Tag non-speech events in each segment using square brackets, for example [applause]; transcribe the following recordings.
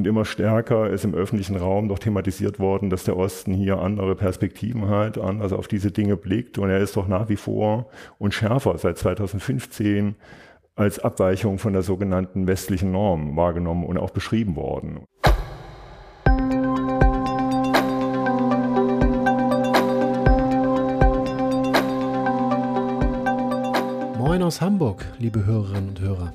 Und immer stärker ist im öffentlichen Raum doch thematisiert worden, dass der Osten hier andere Perspektiven hat, anders auf diese Dinge blickt. Und er ist doch nach wie vor und schärfer seit 2015 als Abweichung von der sogenannten westlichen Norm wahrgenommen und auch beschrieben worden. Moin aus Hamburg, liebe Hörerinnen und Hörer.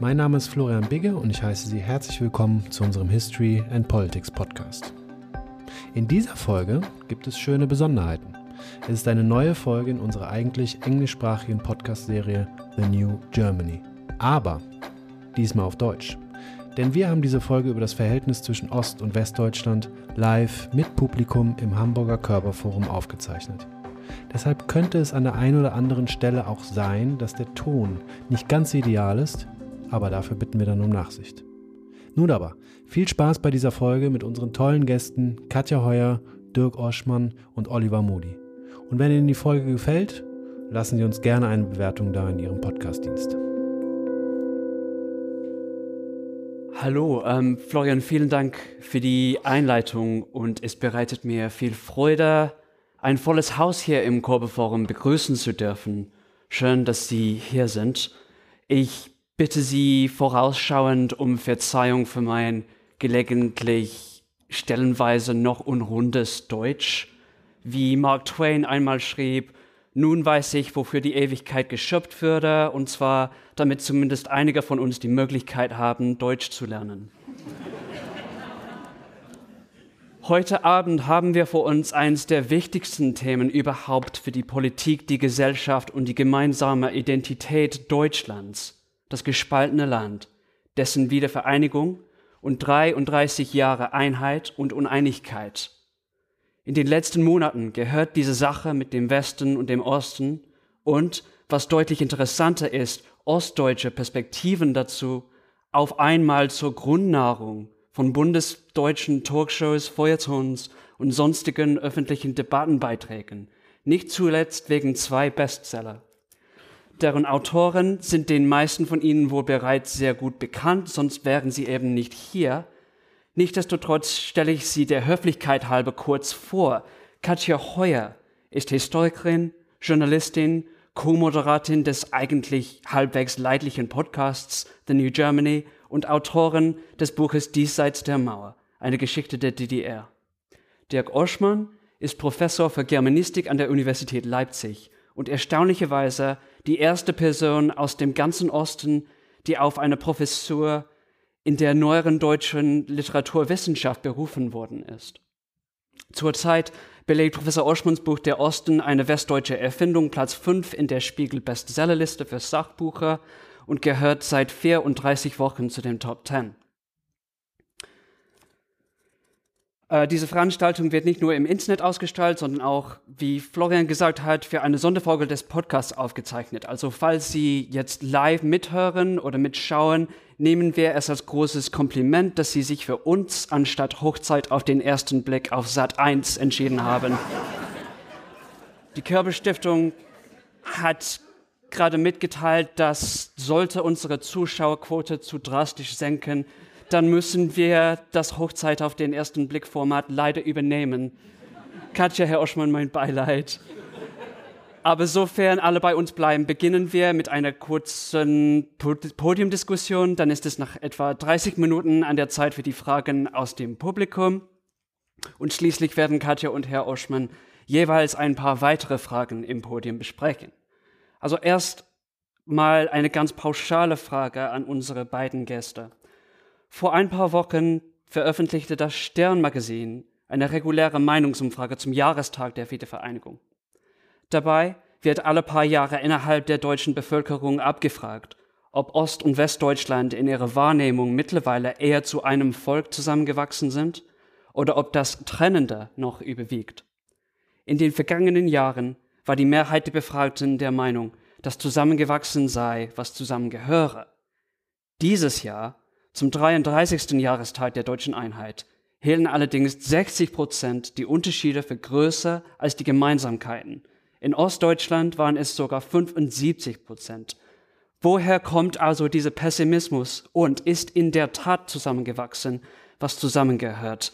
Mein Name ist Florian Bigge und ich heiße Sie herzlich willkommen zu unserem History and Politics Podcast. In dieser Folge gibt es schöne Besonderheiten. Es ist eine neue Folge in unserer eigentlich englischsprachigen Podcast-Serie The New Germany. Aber diesmal auf Deutsch. Denn wir haben diese Folge über das Verhältnis zwischen Ost- und Westdeutschland live mit Publikum im Hamburger Körperforum aufgezeichnet. Deshalb könnte es an der einen oder anderen Stelle auch sein, dass der Ton nicht ganz ideal ist, aber dafür bitten wir dann um Nachsicht. Nun aber, viel Spaß bei dieser Folge mit unseren tollen Gästen Katja Heuer, Dirk Oschmann und Oliver Moody. Und wenn Ihnen die Folge gefällt, lassen Sie uns gerne eine Bewertung da in Ihrem Podcastdienst. Hallo, ähm, Florian, vielen Dank für die Einleitung und es bereitet mir viel Freude, ein volles Haus hier im Korbeforum begrüßen zu dürfen. Schön, dass Sie hier sind. Ich bitte Sie vorausschauend um Verzeihung für mein gelegentlich stellenweise noch unrundes Deutsch. Wie Mark Twain einmal schrieb, nun weiß ich, wofür die Ewigkeit geschöpft würde, und zwar, damit zumindest einige von uns die Möglichkeit haben, Deutsch zu lernen. Heute Abend haben wir vor uns eines der wichtigsten Themen überhaupt für die Politik, die Gesellschaft und die gemeinsame Identität Deutschlands das gespaltene Land, dessen Wiedervereinigung und 33 Jahre Einheit und Uneinigkeit. In den letzten Monaten gehört diese Sache mit dem Westen und dem Osten und, was deutlich interessanter ist, ostdeutsche Perspektiven dazu auf einmal zur Grundnahrung von bundesdeutschen Talkshows, Feuertons und sonstigen öffentlichen Debattenbeiträgen, nicht zuletzt wegen zwei Bestseller deren Autoren sind den meisten von Ihnen wohl bereits sehr gut bekannt, sonst wären sie eben nicht hier. Nichtsdestotrotz stelle ich sie der Höflichkeit halber kurz vor. Katja Heuer ist Historikerin, Journalistin, Co-Moderatin des eigentlich halbwegs leidlichen Podcasts The New Germany und Autorin des Buches Diesseits der Mauer, eine Geschichte der DDR. Dirk Oschmann ist Professor für Germanistik an der Universität Leipzig und erstaunlicherweise die erste Person aus dem ganzen Osten, die auf eine Professur in der neueren deutschen Literaturwissenschaft berufen worden ist. Zurzeit belegt Professor Oschmanns Buch Der Osten eine westdeutsche Erfindung Platz 5 in der Spiegel Bestsellerliste für Sachbücher und gehört seit 34 Wochen zu den Top 10. Äh, diese Veranstaltung wird nicht nur im Internet ausgestrahlt, sondern auch, wie Florian gesagt hat, für eine Sonderfolge des Podcasts aufgezeichnet. Also falls Sie jetzt live mithören oder mitschauen, nehmen wir es als großes Kompliment, dass Sie sich für uns anstatt Hochzeit auf den ersten Blick auf Sat 1 entschieden haben. Die Körperstiftung hat gerade mitgeteilt, dass sollte unsere Zuschauerquote zu drastisch senken, dann müssen wir das Hochzeit auf den ersten Blick Format leider übernehmen. Katja, Herr Oschmann, mein Beileid. Aber sofern alle bei uns bleiben, beginnen wir mit einer kurzen Podiumdiskussion. Dann ist es nach etwa 30 Minuten an der Zeit für die Fragen aus dem Publikum. Und schließlich werden Katja und Herr Oschmann jeweils ein paar weitere Fragen im Podium besprechen. Also erst mal eine ganz pauschale Frage an unsere beiden Gäste. Vor ein paar Wochen veröffentlichte das Stern-Magazin eine reguläre Meinungsumfrage zum Jahrestag der Wiedervereinigung. Dabei wird alle paar Jahre innerhalb der deutschen Bevölkerung abgefragt, ob Ost- und Westdeutschland in ihrer Wahrnehmung mittlerweile eher zu einem Volk zusammengewachsen sind oder ob das Trennende noch überwiegt. In den vergangenen Jahren war die Mehrheit der Befragten der Meinung, dass zusammengewachsen sei, was zusammengehöre. Dieses Jahr zum 33. Jahrestag der deutschen Einheit hielten allerdings 60 Prozent die Unterschiede für größer als die Gemeinsamkeiten. In Ostdeutschland waren es sogar 75 Prozent. Woher kommt also dieser Pessimismus und ist in der Tat zusammengewachsen, was zusammengehört.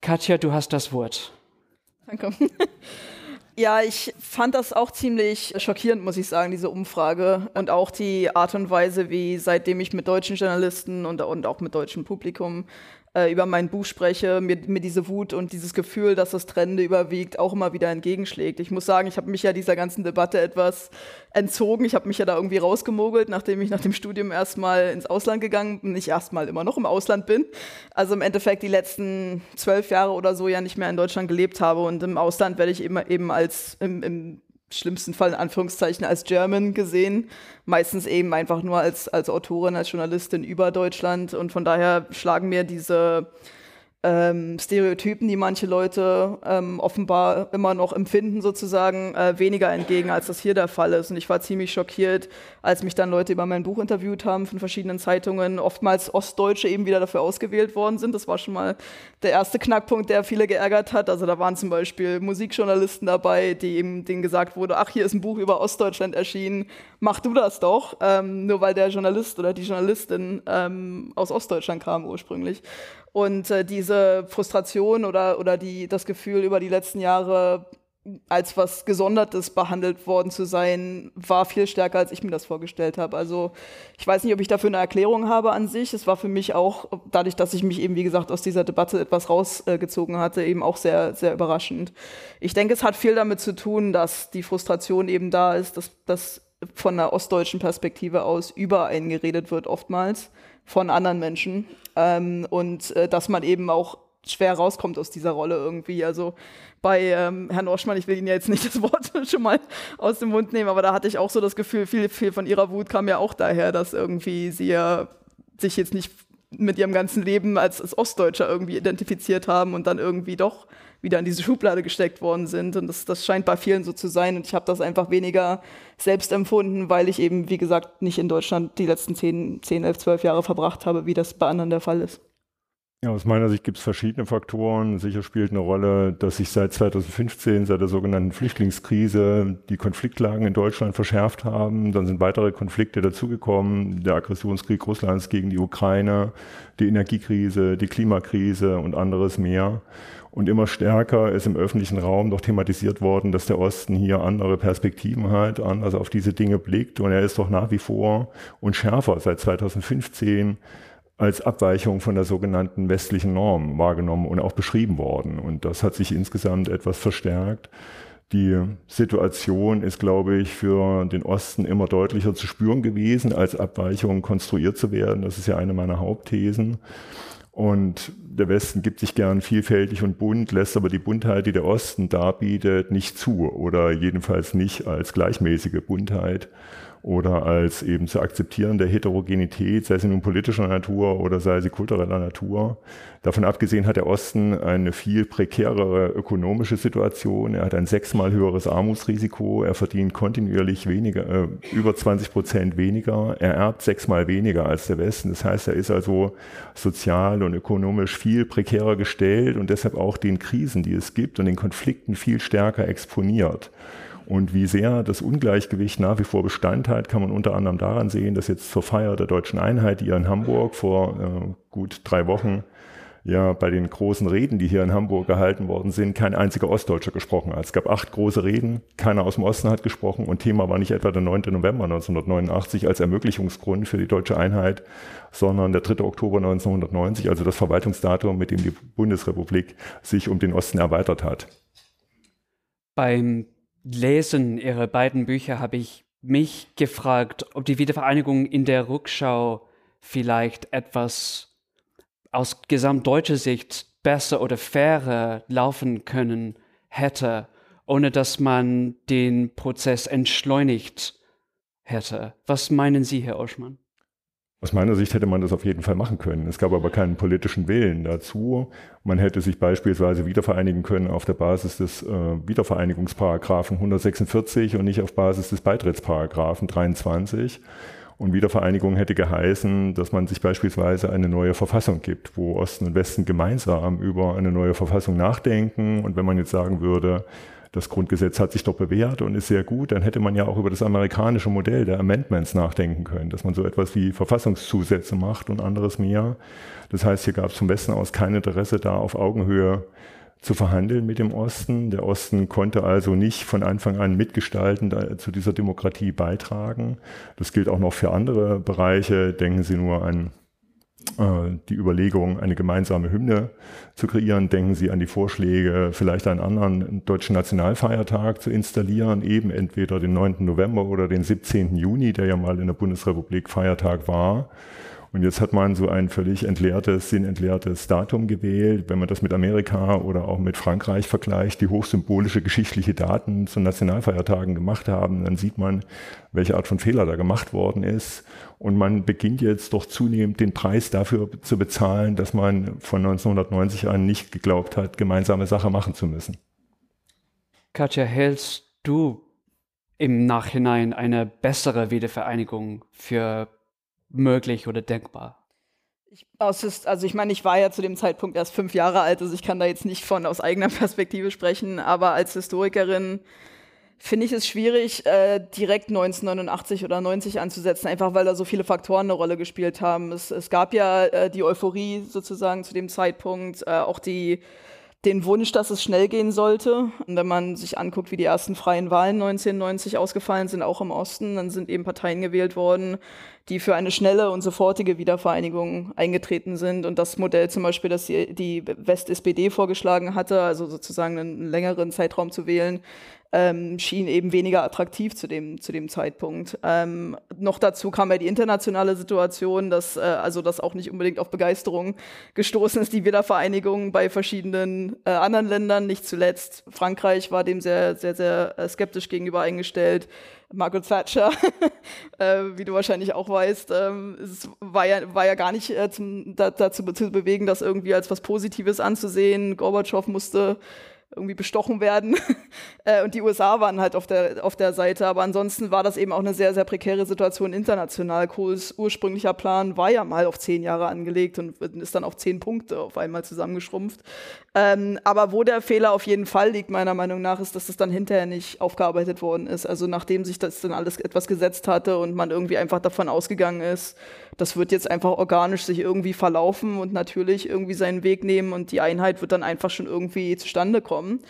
Katja, du hast das Wort. Danke. [laughs] Ja, ich fand das auch ziemlich schockierend, muss ich sagen, diese Umfrage. Und auch die Art und Weise, wie seitdem ich mit deutschen Journalisten und, und auch mit deutschem Publikum äh, über mein Buch spreche, mir, mir diese Wut und dieses Gefühl, dass das Trennende überwiegt, auch immer wieder entgegenschlägt. Ich muss sagen, ich habe mich ja dieser ganzen Debatte etwas entzogen. Ich habe mich ja da irgendwie rausgemogelt, nachdem ich nach dem Studium erstmal ins Ausland gegangen bin. Nicht erstmal immer noch im Ausland bin. Also im Endeffekt die letzten zwölf Jahre oder so ja nicht mehr in Deutschland gelebt habe. Und im Ausland werde ich immer eben als im, im schlimmsten Fall in Anführungszeichen als German gesehen, meistens eben einfach nur als, als Autorin, als Journalistin über Deutschland. Und von daher schlagen mir diese ähm, Stereotypen, die manche Leute ähm, offenbar immer noch empfinden, sozusagen, äh, weniger entgegen, als das hier der Fall ist. Und ich war ziemlich schockiert, als mich dann Leute über mein Buch interviewt haben von verschiedenen Zeitungen, oftmals Ostdeutsche eben wieder dafür ausgewählt worden sind. Das war schon mal der erste Knackpunkt, der viele geärgert hat. Also da waren zum Beispiel Musikjournalisten dabei, die eben denen gesagt wurde, ach, hier ist ein Buch über Ostdeutschland erschienen, mach du das doch, ähm, nur weil der Journalist oder die Journalistin ähm, aus Ostdeutschland kam ursprünglich. Und äh, diese Frustration oder, oder die, das Gefühl über die letzten Jahre als was Gesondertes behandelt worden zu sein, war viel stärker, als ich mir das vorgestellt habe. Also ich weiß nicht, ob ich dafür eine Erklärung habe an sich. Es war für mich auch, dadurch, dass ich mich eben, wie gesagt, aus dieser Debatte etwas rausgezogen hatte, eben auch sehr, sehr überraschend. Ich denke, es hat viel damit zu tun, dass die Frustration eben da ist, dass, dass von einer ostdeutschen Perspektive aus über einen geredet wird oftmals von anderen Menschen ähm, und äh, dass man eben auch schwer rauskommt aus dieser Rolle irgendwie. Also bei ähm, Herrn Oschmann, ich will Ihnen ja jetzt nicht [laughs] das Wort schon mal aus dem Mund nehmen, aber da hatte ich auch so das Gefühl, viel, viel von Ihrer Wut kam ja auch daher, dass irgendwie Sie ja sich jetzt nicht mit ihrem ganzen Leben als, als Ostdeutscher irgendwie identifiziert haben und dann irgendwie doch wieder in diese Schublade gesteckt worden sind. Und das, das scheint bei vielen so zu sein. Und ich habe das einfach weniger selbst empfunden, weil ich eben, wie gesagt, nicht in Deutschland die letzten 10, 10 11, 12 Jahre verbracht habe, wie das bei anderen der Fall ist. Ja, aus meiner Sicht gibt es verschiedene Faktoren. Sicher spielt eine Rolle, dass sich seit 2015, seit der sogenannten Flüchtlingskrise, die Konfliktlagen in Deutschland verschärft haben. Dann sind weitere Konflikte dazugekommen. Der Aggressionskrieg Russlands gegen die Ukraine, die Energiekrise, die Klimakrise und anderes mehr. Und immer stärker ist im öffentlichen Raum doch thematisiert worden, dass der Osten hier andere Perspektiven hat, anders auf diese Dinge blickt. Und er ist doch nach wie vor und schärfer seit 2015 als Abweichung von der sogenannten westlichen Norm wahrgenommen und auch beschrieben worden. Und das hat sich insgesamt etwas verstärkt. Die Situation ist, glaube ich, für den Osten immer deutlicher zu spüren gewesen, als Abweichung konstruiert zu werden. Das ist ja eine meiner Hauptthesen. Und der Westen gibt sich gern vielfältig und bunt, lässt aber die Buntheit, die der Osten darbietet, nicht zu oder jedenfalls nicht als gleichmäßige Buntheit oder als eben zu akzeptierende Heterogenität, sei sie nun politischer Natur oder sei sie kultureller Natur. Davon abgesehen hat der Osten eine viel prekärere ökonomische Situation. Er hat ein sechsmal höheres Armutsrisiko. Er verdient kontinuierlich weniger, äh, über 20 Prozent weniger. Er erbt sechsmal weniger als der Westen. Das heißt, er ist also sozial und ökonomisch viel prekärer gestellt und deshalb auch den Krisen, die es gibt und den Konflikten viel stärker exponiert. Und wie sehr das Ungleichgewicht nach wie vor Bestand hat, kann man unter anderem daran sehen, dass jetzt zur Feier der deutschen Einheit, ja in Hamburg vor äh, gut drei Wochen ja bei den großen Reden, die hier in Hamburg gehalten worden sind, kein einziger Ostdeutscher gesprochen hat. Es gab acht große Reden, keiner aus dem Osten hat gesprochen und Thema war nicht etwa der 9. November 1989 als Ermöglichungsgrund für die deutsche Einheit, sondern der 3. Oktober 1990, also das Verwaltungsdatum, mit dem die Bundesrepublik sich um den Osten erweitert hat. Beim Lesen ihrer beiden Bücher habe ich mich gefragt, ob die Wiedervereinigung in der Rückschau vielleicht etwas aus gesamtdeutscher Sicht besser oder fairer laufen können hätte, ohne dass man den Prozess entschleunigt hätte. Was meinen Sie, Herr Oschmann? Aus meiner Sicht hätte man das auf jeden Fall machen können. Es gab aber keinen politischen Willen dazu. Man hätte sich beispielsweise wiedervereinigen können auf der Basis des äh, Wiedervereinigungsparagraphen 146 und nicht auf Basis des Beitrittsparagraphen 23. Und Wiedervereinigung hätte geheißen, dass man sich beispielsweise eine neue Verfassung gibt, wo Osten und Westen gemeinsam über eine neue Verfassung nachdenken. Und wenn man jetzt sagen würde, das Grundgesetz hat sich doch bewährt und ist sehr gut, dann hätte man ja auch über das amerikanische Modell der Amendments nachdenken können, dass man so etwas wie Verfassungszusätze macht und anderes mehr. Das heißt, hier gab es vom Westen aus kein Interesse da auf Augenhöhe zu verhandeln mit dem Osten. Der Osten konnte also nicht von Anfang an mitgestalten, zu dieser Demokratie beitragen. Das gilt auch noch für andere Bereiche. Denken Sie nur an die Überlegung, eine gemeinsame Hymne zu kreieren. Denken Sie an die Vorschläge, vielleicht einen anderen deutschen Nationalfeiertag zu installieren, eben entweder den 9. November oder den 17. Juni, der ja mal in der Bundesrepublik Feiertag war. Und jetzt hat man so ein völlig entleertes, sinnentleertes Datum gewählt. Wenn man das mit Amerika oder auch mit Frankreich vergleicht, die hochsymbolische geschichtliche Daten zu Nationalfeiertagen gemacht haben, dann sieht man, welche Art von Fehler da gemacht worden ist. Und man beginnt jetzt doch zunehmend den Preis dafür zu bezahlen, dass man von 1990 an nicht geglaubt hat, gemeinsame Sache machen zu müssen. Katja, hältst du im Nachhinein eine bessere Wiedervereinigung für möglich oder denkbar? Ich, also ich meine, ich war ja zu dem Zeitpunkt erst fünf Jahre alt, also ich kann da jetzt nicht von aus eigener [laughs] Perspektive sprechen, aber als Historikerin finde ich es schwierig, äh, direkt 1989 oder 90 anzusetzen, einfach weil da so viele Faktoren eine Rolle gespielt haben. Es, es gab ja äh, die Euphorie sozusagen zu dem Zeitpunkt, äh, auch die den Wunsch, dass es schnell gehen sollte. Und wenn man sich anguckt, wie die ersten freien Wahlen 1990 ausgefallen sind, auch im Osten, dann sind eben Parteien gewählt worden, die für eine schnelle und sofortige Wiedervereinigung eingetreten sind. Und das Modell zum Beispiel, das die, West-SPD vorgeschlagen hatte, also sozusagen einen längeren Zeitraum zu wählen, ähm, schien eben weniger attraktiv zu dem, zu dem Zeitpunkt. Ähm, noch dazu kam ja die internationale Situation, dass äh, also das auch nicht unbedingt auf Begeisterung gestoßen ist, die Wiedervereinigung bei verschiedenen äh, anderen Ländern. Nicht zuletzt Frankreich war dem sehr, sehr, sehr äh, skeptisch gegenüber eingestellt. Margaret Thatcher, [laughs] äh, wie du wahrscheinlich auch weißt, ähm, es war ja, war ja gar nicht äh, zum, da, dazu zu bewegen, das irgendwie als was Positives anzusehen. Gorbatschow musste irgendwie bestochen werden. [laughs] Äh, und die USA waren halt auf der, auf der Seite. Aber ansonsten war das eben auch eine sehr, sehr prekäre Situation international. Kohls ursprünglicher Plan war ja mal auf zehn Jahre angelegt und ist dann auf zehn Punkte auf einmal zusammengeschrumpft. Ähm, aber wo der Fehler auf jeden Fall liegt, meiner Meinung nach, ist, dass das dann hinterher nicht aufgearbeitet worden ist. Also nachdem sich das dann alles etwas gesetzt hatte und man irgendwie einfach davon ausgegangen ist, das wird jetzt einfach organisch sich irgendwie verlaufen und natürlich irgendwie seinen Weg nehmen und die Einheit wird dann einfach schon irgendwie zustande kommen.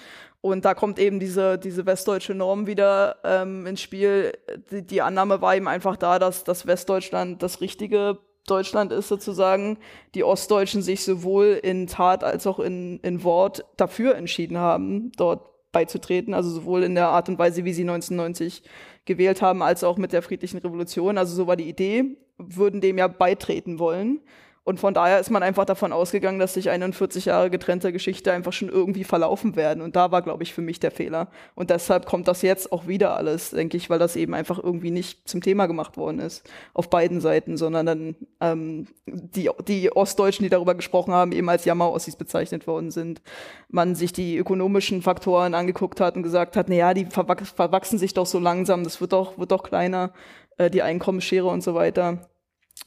Und da kommt eben diese, diese westdeutsche Norm wieder ähm, ins Spiel. Die, die Annahme war eben einfach da, dass, dass Westdeutschland das richtige Deutschland ist sozusagen, die Ostdeutschen sich sowohl in Tat als auch in, in Wort dafür entschieden haben, dort beizutreten, also sowohl in der Art und Weise, wie sie 1990 gewählt haben, als auch mit der friedlichen Revolution. Also so war die Idee, würden dem ja beitreten wollen. Und von daher ist man einfach davon ausgegangen, dass sich 41 Jahre getrennter Geschichte einfach schon irgendwie verlaufen werden. Und da war, glaube ich, für mich der Fehler. Und deshalb kommt das jetzt auch wieder alles, denke ich, weil das eben einfach irgendwie nicht zum Thema gemacht worden ist auf beiden Seiten, sondern dann ähm, die, die Ostdeutschen, die darüber gesprochen haben, eben als Jammer-Ossis bezeichnet worden sind. Man sich die ökonomischen Faktoren angeguckt hat und gesagt hat, na ja, die verwachsen sich doch so langsam, das wird doch, wird doch kleiner, äh, die Einkommensschere und so weiter.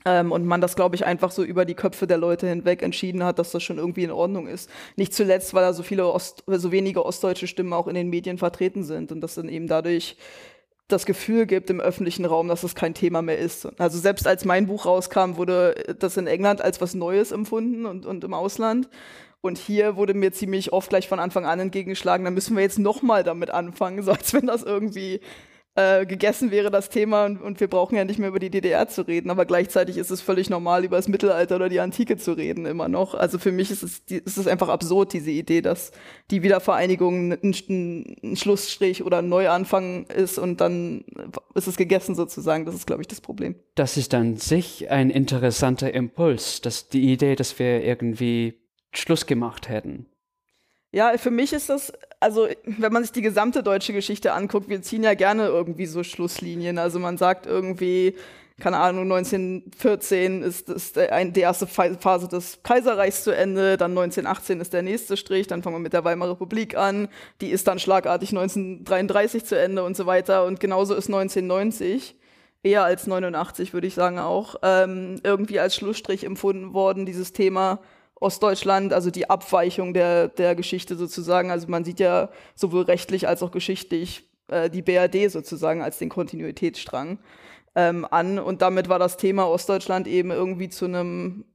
Ähm, und man das, glaube ich, einfach so über die Köpfe der Leute hinweg entschieden hat, dass das schon irgendwie in Ordnung ist. Nicht zuletzt, weil da so viele Ost, so wenige ostdeutsche Stimmen auch in den Medien vertreten sind und das dann eben dadurch das Gefühl gibt im öffentlichen Raum, dass es kein Thema mehr ist. Also selbst als mein Buch rauskam, wurde das in England als was Neues empfunden und, und im Ausland. Und hier wurde mir ziemlich oft gleich von Anfang an entgegengeschlagen, da müssen wir jetzt nochmal damit anfangen, [laughs] so als wenn das irgendwie äh, gegessen wäre das Thema und, und, wir brauchen ja nicht mehr über die DDR zu reden, aber gleichzeitig ist es völlig normal, über das Mittelalter oder die Antike zu reden, immer noch. Also für mich ist es, die, ist es einfach absurd, diese Idee, dass die Wiedervereinigung ein, ein Schlussstrich oder ein Neuanfang ist und dann ist es gegessen sozusagen. Das ist, glaube ich, das Problem. Das ist an sich ein interessanter Impuls, dass die Idee, dass wir irgendwie Schluss gemacht hätten. Ja, für mich ist das, also wenn man sich die gesamte deutsche Geschichte anguckt, wir ziehen ja gerne irgendwie so Schlusslinien. Also man sagt irgendwie, keine Ahnung, 1914 ist, ist die erste Phase des Kaiserreichs zu Ende, dann 1918 ist der nächste Strich, dann fangen wir mit der Weimarer Republik an, die ist dann schlagartig 1933 zu Ende und so weiter. Und genauso ist 1990 eher als 89, würde ich sagen auch, ähm, irgendwie als Schlussstrich empfunden worden, dieses Thema Ostdeutschland, also die Abweichung der, der Geschichte sozusagen. Also man sieht ja sowohl rechtlich als auch geschichtlich äh, die BRD sozusagen als den Kontinuitätsstrang ähm, an. Und damit war das Thema Ostdeutschland eben irgendwie zu einem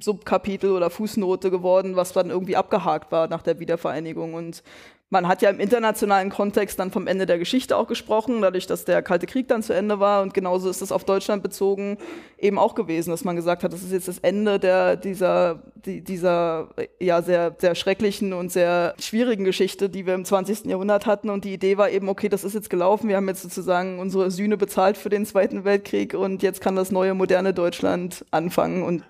Subkapitel oder Fußnote geworden, was dann irgendwie abgehakt war nach der Wiedervereinigung. Und man hat ja im internationalen Kontext dann vom Ende der Geschichte auch gesprochen, dadurch, dass der Kalte Krieg dann zu Ende war. Und genauso ist es auf Deutschland bezogen eben auch gewesen, dass man gesagt hat, das ist jetzt das Ende der, dieser, die, dieser ja, sehr, sehr schrecklichen und sehr schwierigen Geschichte, die wir im 20. Jahrhundert hatten. Und die Idee war eben, okay, das ist jetzt gelaufen. Wir haben jetzt sozusagen unsere Sühne bezahlt für den Zweiten Weltkrieg und jetzt kann das neue, moderne Deutschland anfangen. Und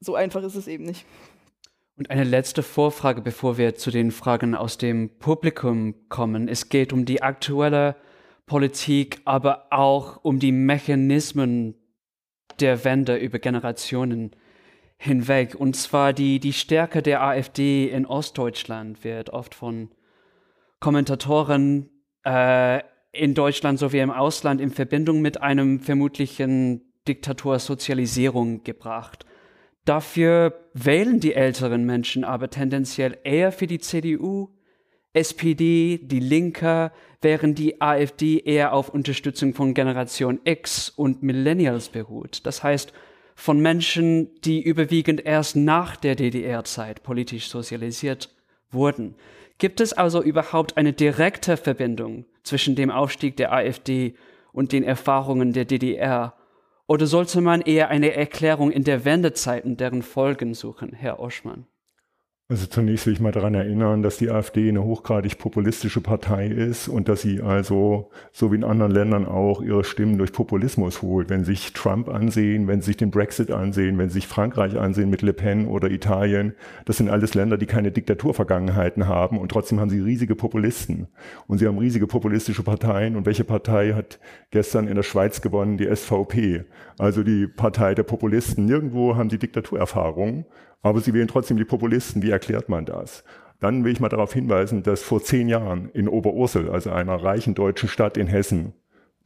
so einfach ist es eben nicht. Und eine letzte Vorfrage, bevor wir zu den Fragen aus dem Publikum kommen. Es geht um die aktuelle Politik, aber auch um die Mechanismen der Wende über Generationen hinweg. Und zwar die, die Stärke der AfD in Ostdeutschland wird oft von Kommentatoren äh, in Deutschland sowie im Ausland in Verbindung mit einem vermutlichen Diktatursozialisierung gebracht. Dafür wählen die älteren Menschen aber tendenziell eher für die CDU, SPD, die Linke, während die AfD eher auf Unterstützung von Generation X und Millennials beruht. Das heißt, von Menschen, die überwiegend erst nach der DDR-Zeit politisch sozialisiert wurden. Gibt es also überhaupt eine direkte Verbindung zwischen dem Aufstieg der AfD und den Erfahrungen der DDR oder sollte man eher eine Erklärung in der Wendezeit und deren Folgen suchen, Herr Oschmann? Also zunächst will ich mal daran erinnern, dass die AfD eine hochgradig populistische Partei ist und dass sie also, so wie in anderen Ländern auch, ihre Stimmen durch Populismus holt. Wenn Sie sich Trump ansehen, wenn Sie sich den Brexit ansehen, wenn Sie sich Frankreich ansehen mit Le Pen oder Italien, das sind alles Länder, die keine Diktaturvergangenheiten haben und trotzdem haben sie riesige Populisten. Und sie haben riesige populistische Parteien. Und welche Partei hat gestern in der Schweiz gewonnen? Die SVP, also die Partei der Populisten. Nirgendwo haben die Diktaturerfahrung aber sie wählen trotzdem die Populisten. Wie erklärt man das? Dann will ich mal darauf hinweisen, dass vor zehn Jahren in Oberursel, also einer reichen deutschen Stadt in Hessen,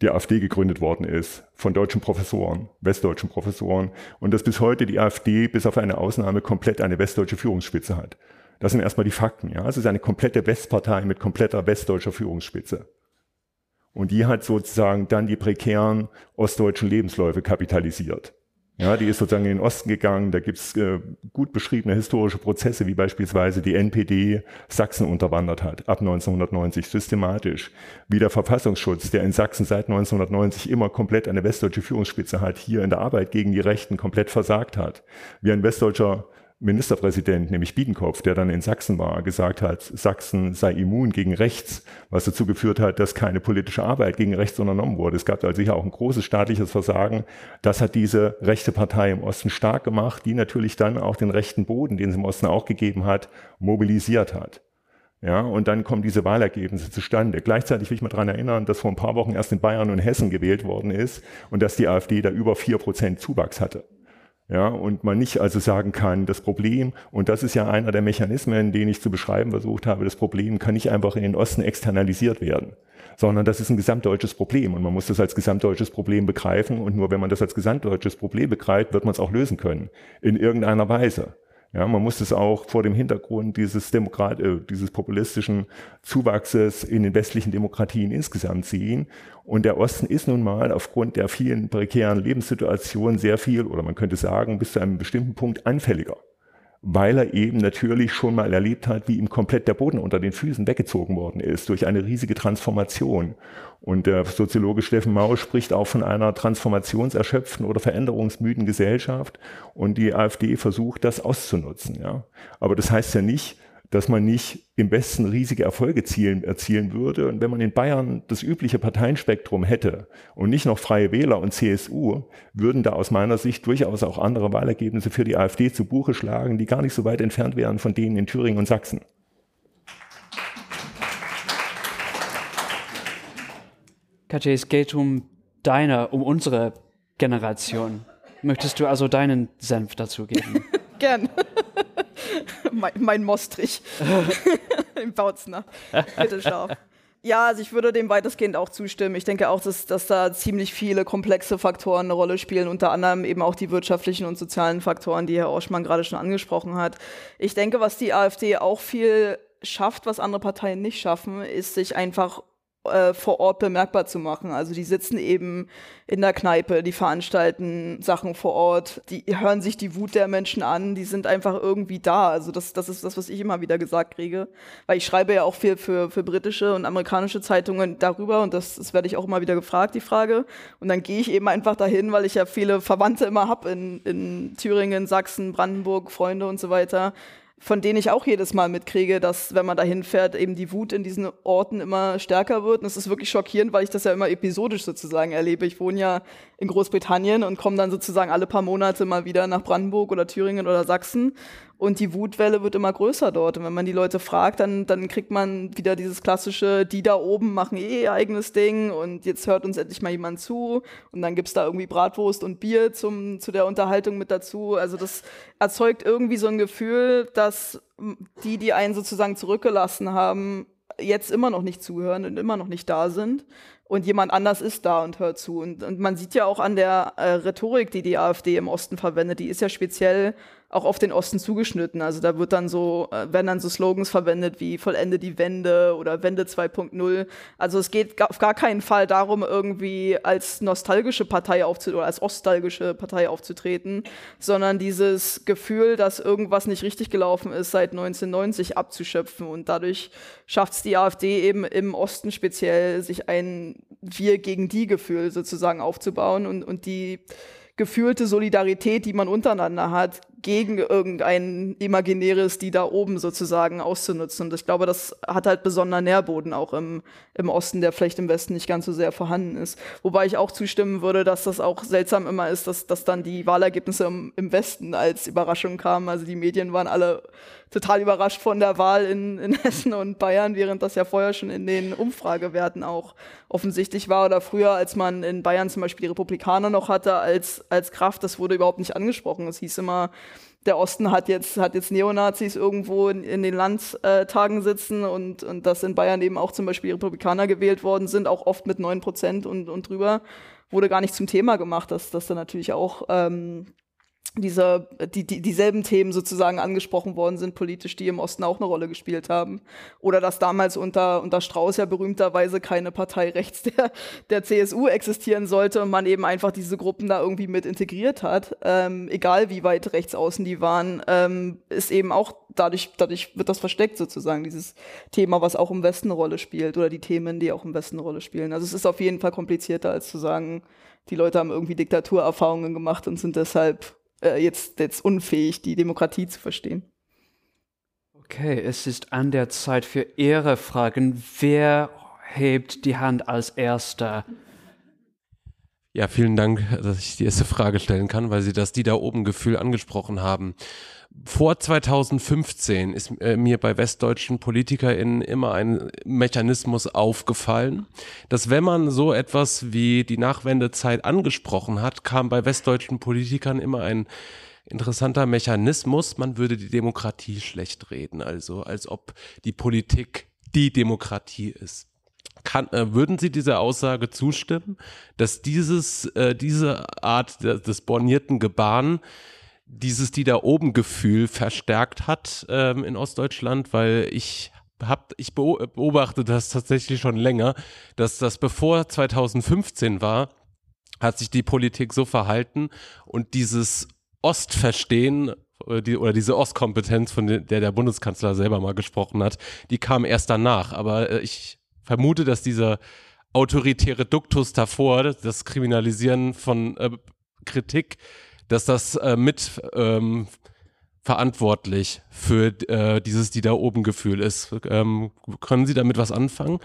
die AfD gegründet worden ist von deutschen Professoren, westdeutschen Professoren und dass bis heute die AfD bis auf eine Ausnahme komplett eine westdeutsche Führungsspitze hat. Das sind erstmal die Fakten. Ja, es ist eine komplette Westpartei mit kompletter westdeutscher Führungsspitze. Und die hat sozusagen dann die prekären ostdeutschen Lebensläufe kapitalisiert. Ja, die ist sozusagen in den Osten gegangen. Da gibt's äh, gut beschriebene historische Prozesse, wie beispielsweise die NPD Sachsen unterwandert hat, ab 1990 systematisch. Wie der Verfassungsschutz, der in Sachsen seit 1990 immer komplett eine westdeutsche Führungsspitze hat, hier in der Arbeit gegen die Rechten komplett versagt hat. Wie ein westdeutscher Ministerpräsident, nämlich Biedenkopf, der dann in Sachsen war, gesagt hat, Sachsen sei immun gegen rechts, was dazu geführt hat, dass keine politische Arbeit gegen rechts unternommen wurde. Es gab also hier auch ein großes staatliches Versagen. Das hat diese rechte Partei im Osten stark gemacht, die natürlich dann auch den rechten Boden, den es im Osten auch gegeben hat, mobilisiert hat. Ja, und dann kommen diese Wahlergebnisse zustande. Gleichzeitig will ich mal daran erinnern, dass vor ein paar Wochen erst in Bayern und Hessen gewählt worden ist und dass die AfD da über vier Prozent Zuwachs hatte. Ja, und man nicht also sagen kann, das Problem, und das ist ja einer der Mechanismen, den ich zu beschreiben versucht habe, das Problem kann nicht einfach in den Osten externalisiert werden, sondern das ist ein gesamtdeutsches Problem und man muss das als gesamtdeutsches Problem begreifen und nur wenn man das als gesamtdeutsches Problem begreift, wird man es auch lösen können, in irgendeiner Weise. Ja, man muss es auch vor dem Hintergrund dieses Demokrat, äh, dieses populistischen Zuwachses in den westlichen Demokratien insgesamt sehen. Und der Osten ist nun mal aufgrund der vielen prekären Lebenssituationen sehr viel, oder man könnte sagen, bis zu einem bestimmten Punkt anfälliger weil er eben natürlich schon mal erlebt hat, wie ihm komplett der Boden unter den Füßen weggezogen worden ist durch eine riesige Transformation. Und der Soziologe Steffen Mau spricht auch von einer transformationserschöpften oder veränderungsmüden Gesellschaft. Und die AfD versucht, das auszunutzen. Ja. Aber das heißt ja nicht, dass man nicht im Westen riesige Erfolge zielen, erzielen würde. Und wenn man in Bayern das übliche Parteienspektrum hätte und nicht noch Freie Wähler und CSU, würden da aus meiner Sicht durchaus auch andere Wahlergebnisse für die AfD zu Buche schlagen, die gar nicht so weit entfernt wären von denen in Thüringen und Sachsen. Katja, es geht um deine, um unsere Generation. Möchtest du also deinen Senf dazu geben? [laughs] Gern. mein, mein Mostrich. [laughs] Im Bautzner. Bitte scharf. Ja, also ich würde dem weitestgehend auch zustimmen. Ich denke auch, dass, dass da ziemlich viele komplexe Faktoren eine Rolle spielen, unter anderem eben auch die wirtschaftlichen und sozialen Faktoren, die Herr Oschmann gerade schon angesprochen hat. Ich denke, was die AfD auch viel schafft, was andere Parteien nicht schaffen, ist sich einfach äh, vor Ort bemerkbar zu machen. Also die sitzen eben in der Kneipe, die veranstalten Sachen vor Ort, die hören sich die Wut der Menschen an, die sind einfach irgendwie da. Also das, das ist das, was ich immer wieder gesagt kriege. Weil ich schreibe ja auch viel für, für britische und amerikanische Zeitungen darüber und das, das werde ich auch immer wieder gefragt, die Frage. Und dann gehe ich eben einfach dahin, weil ich ja viele Verwandte immer habe in, in Thüringen, Sachsen, Brandenburg, Freunde und so weiter von denen ich auch jedes Mal mitkriege, dass, wenn man dahin fährt, eben die Wut in diesen Orten immer stärker wird. Und es ist wirklich schockierend, weil ich das ja immer episodisch sozusagen erlebe. Ich wohne ja in Großbritannien und komme dann sozusagen alle paar Monate mal wieder nach Brandenburg oder Thüringen oder Sachsen. Und die Wutwelle wird immer größer dort. Und wenn man die Leute fragt, dann, dann kriegt man wieder dieses klassische, die da oben machen eh ihr eigenes Ding und jetzt hört uns endlich mal jemand zu. Und dann gibt's da irgendwie Bratwurst und Bier zum, zu der Unterhaltung mit dazu. Also das erzeugt irgendwie so ein Gefühl, dass die, die einen sozusagen zurückgelassen haben, jetzt immer noch nicht zuhören und immer noch nicht da sind und jemand anders ist da und hört zu. Und, und man sieht ja auch an der äh, Rhetorik, die die AfD im Osten verwendet, die ist ja speziell auch auf den Osten zugeschnitten. Also da wird dann so, äh, werden dann so Slogans verwendet wie Vollende die Wende oder Wende 2.0. Also es geht auf gar keinen Fall darum, irgendwie als nostalgische Partei aufzutreten oder als ostalgische Partei aufzutreten, sondern dieses Gefühl, dass irgendwas nicht richtig gelaufen ist, seit 1990 abzuschöpfen. Und dadurch schafft es die AfD eben im Osten speziell, sich ein Wir gegen die Gefühl sozusagen aufzubauen und, und die gefühlte Solidarität, die man untereinander hat, gegen irgendein imaginäres, die da oben sozusagen auszunutzen. Und ich glaube, das hat halt besonderen Nährboden auch im, im Osten, der vielleicht im Westen nicht ganz so sehr vorhanden ist. Wobei ich auch zustimmen würde, dass das auch seltsam immer ist, dass, dass dann die Wahlergebnisse im, im Westen als Überraschung kamen. Also die Medien waren alle total überrascht von der Wahl in, in Hessen und Bayern, während das ja vorher schon in den Umfragewerten auch offensichtlich war. Oder früher, als man in Bayern zum Beispiel die Republikaner noch hatte als, als Kraft, das wurde überhaupt nicht angesprochen. Es hieß immer, der Osten hat jetzt, hat jetzt Neonazis irgendwo in, in den Landtagen sitzen und, und dass in Bayern eben auch zum Beispiel Republikaner gewählt worden sind, auch oft mit neun Prozent und, und drüber, wurde gar nicht zum Thema gemacht, dass, dass da natürlich auch ähm, diese, die, die, dieselben Themen sozusagen angesprochen worden sind, politisch, die im Osten auch eine Rolle gespielt haben. Oder dass damals unter, unter Strauß ja berühmterweise keine Partei [laughs] rechts der, der CSU existieren sollte und man eben einfach diese Gruppen da irgendwie mit integriert hat, ähm, egal wie weit rechts außen die waren, ähm, ist eben auch dadurch, dadurch wird das versteckt sozusagen, dieses Thema, was auch im Westen eine Rolle spielt oder die Themen, die auch im Westen eine Rolle spielen. Also es ist auf jeden Fall komplizierter, als zu sagen, die Leute haben irgendwie Diktaturerfahrungen gemacht und sind deshalb äh, jetzt, jetzt unfähig, die Demokratie zu verstehen. Okay, es ist an der Zeit für Ihre Fragen. Wer hebt die Hand als Erster? Ja, vielen Dank, dass ich die erste Frage stellen kann, weil Sie das die da oben Gefühl angesprochen haben. Vor 2015 ist äh, mir bei westdeutschen PolitikerInnen immer ein Mechanismus aufgefallen, dass wenn man so etwas wie die Nachwendezeit angesprochen hat, kam bei westdeutschen Politikern immer ein interessanter Mechanismus, man würde die Demokratie schlecht reden, also als ob die Politik die Demokratie ist. Kann, äh, würden Sie dieser Aussage zustimmen, dass dieses, äh, diese Art des, bornierten Gebaren dieses die da oben Gefühl verstärkt hat ähm, in Ostdeutschland, weil ich hab, ich beobachte das tatsächlich schon länger, dass das bevor 2015 war, hat sich die Politik so verhalten und dieses Ostverstehen oder, die, oder diese Ostkompetenz, von der der Bundeskanzler selber mal gesprochen hat, die kam erst danach. Aber äh, ich vermute, dass dieser autoritäre Duktus davor, das Kriminalisieren von äh, Kritik, dass das äh, mit ähm, verantwortlich für äh, dieses die da oben Gefühl ist. Ähm, können Sie damit was anfangen?